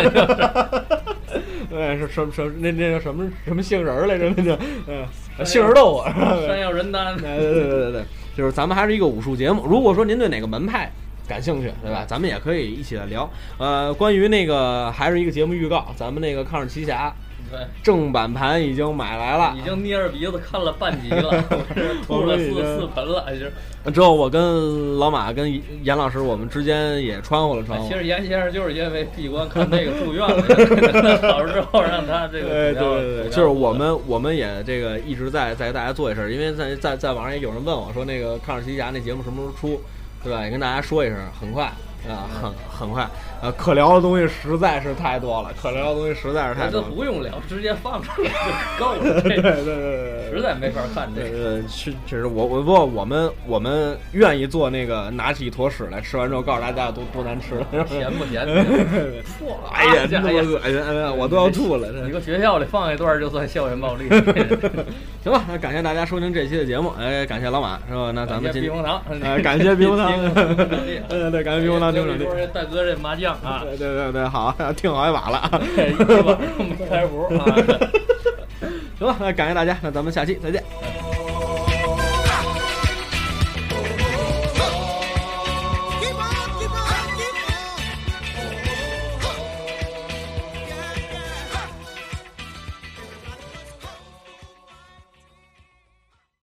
对，是什什那那叫什么什么杏仁来着？那叫嗯，杏仁豆腐，山药人丹。对对对对对，就是咱们还是一个武术节目。如果说您对哪个门派感兴趣，对吧？咱们也可以一起来聊。呃，关于那个还是一个节目预告，咱们那个抗日奇侠。正版盘已经买来了，已经捏着鼻子看了半集了，吐了四四盆了，就。之后我跟老马跟严老师，我们之间也穿和了穿。其实严先生就是因为闭关看那个住院了，好了之后让他这个。对对对，就是我们我们也这个一直在在大家做一事，因为在在在网上也有人问我说那个抗日奇侠那节目什么时候出，对吧？也跟大家说一声，很快。啊，很很快，呃，可聊的东西实在是太多了，可聊的东西实在是太多。这不用聊，直接放出来就够了。对对对对，实在没法看这个。确确实，我我不，我们我们愿意做那个拿起一坨屎来，吃完之后告诉大家多多难吃，咸不咸？错了，哎呀，真他妈恶心，哎呀，我都要吐了。一个学校里放一段就算校园暴力。行吧，那感谢大家收听这期的节目，哎，感谢老马是吧？那咱们今避风塘，哎，感谢冰红糖，嗯，对，感谢避风塘。说大哥这麻将啊，对对对对，好，听好一把了，一晚上开服啊，行吧，那感谢大家，那咱们下期再见。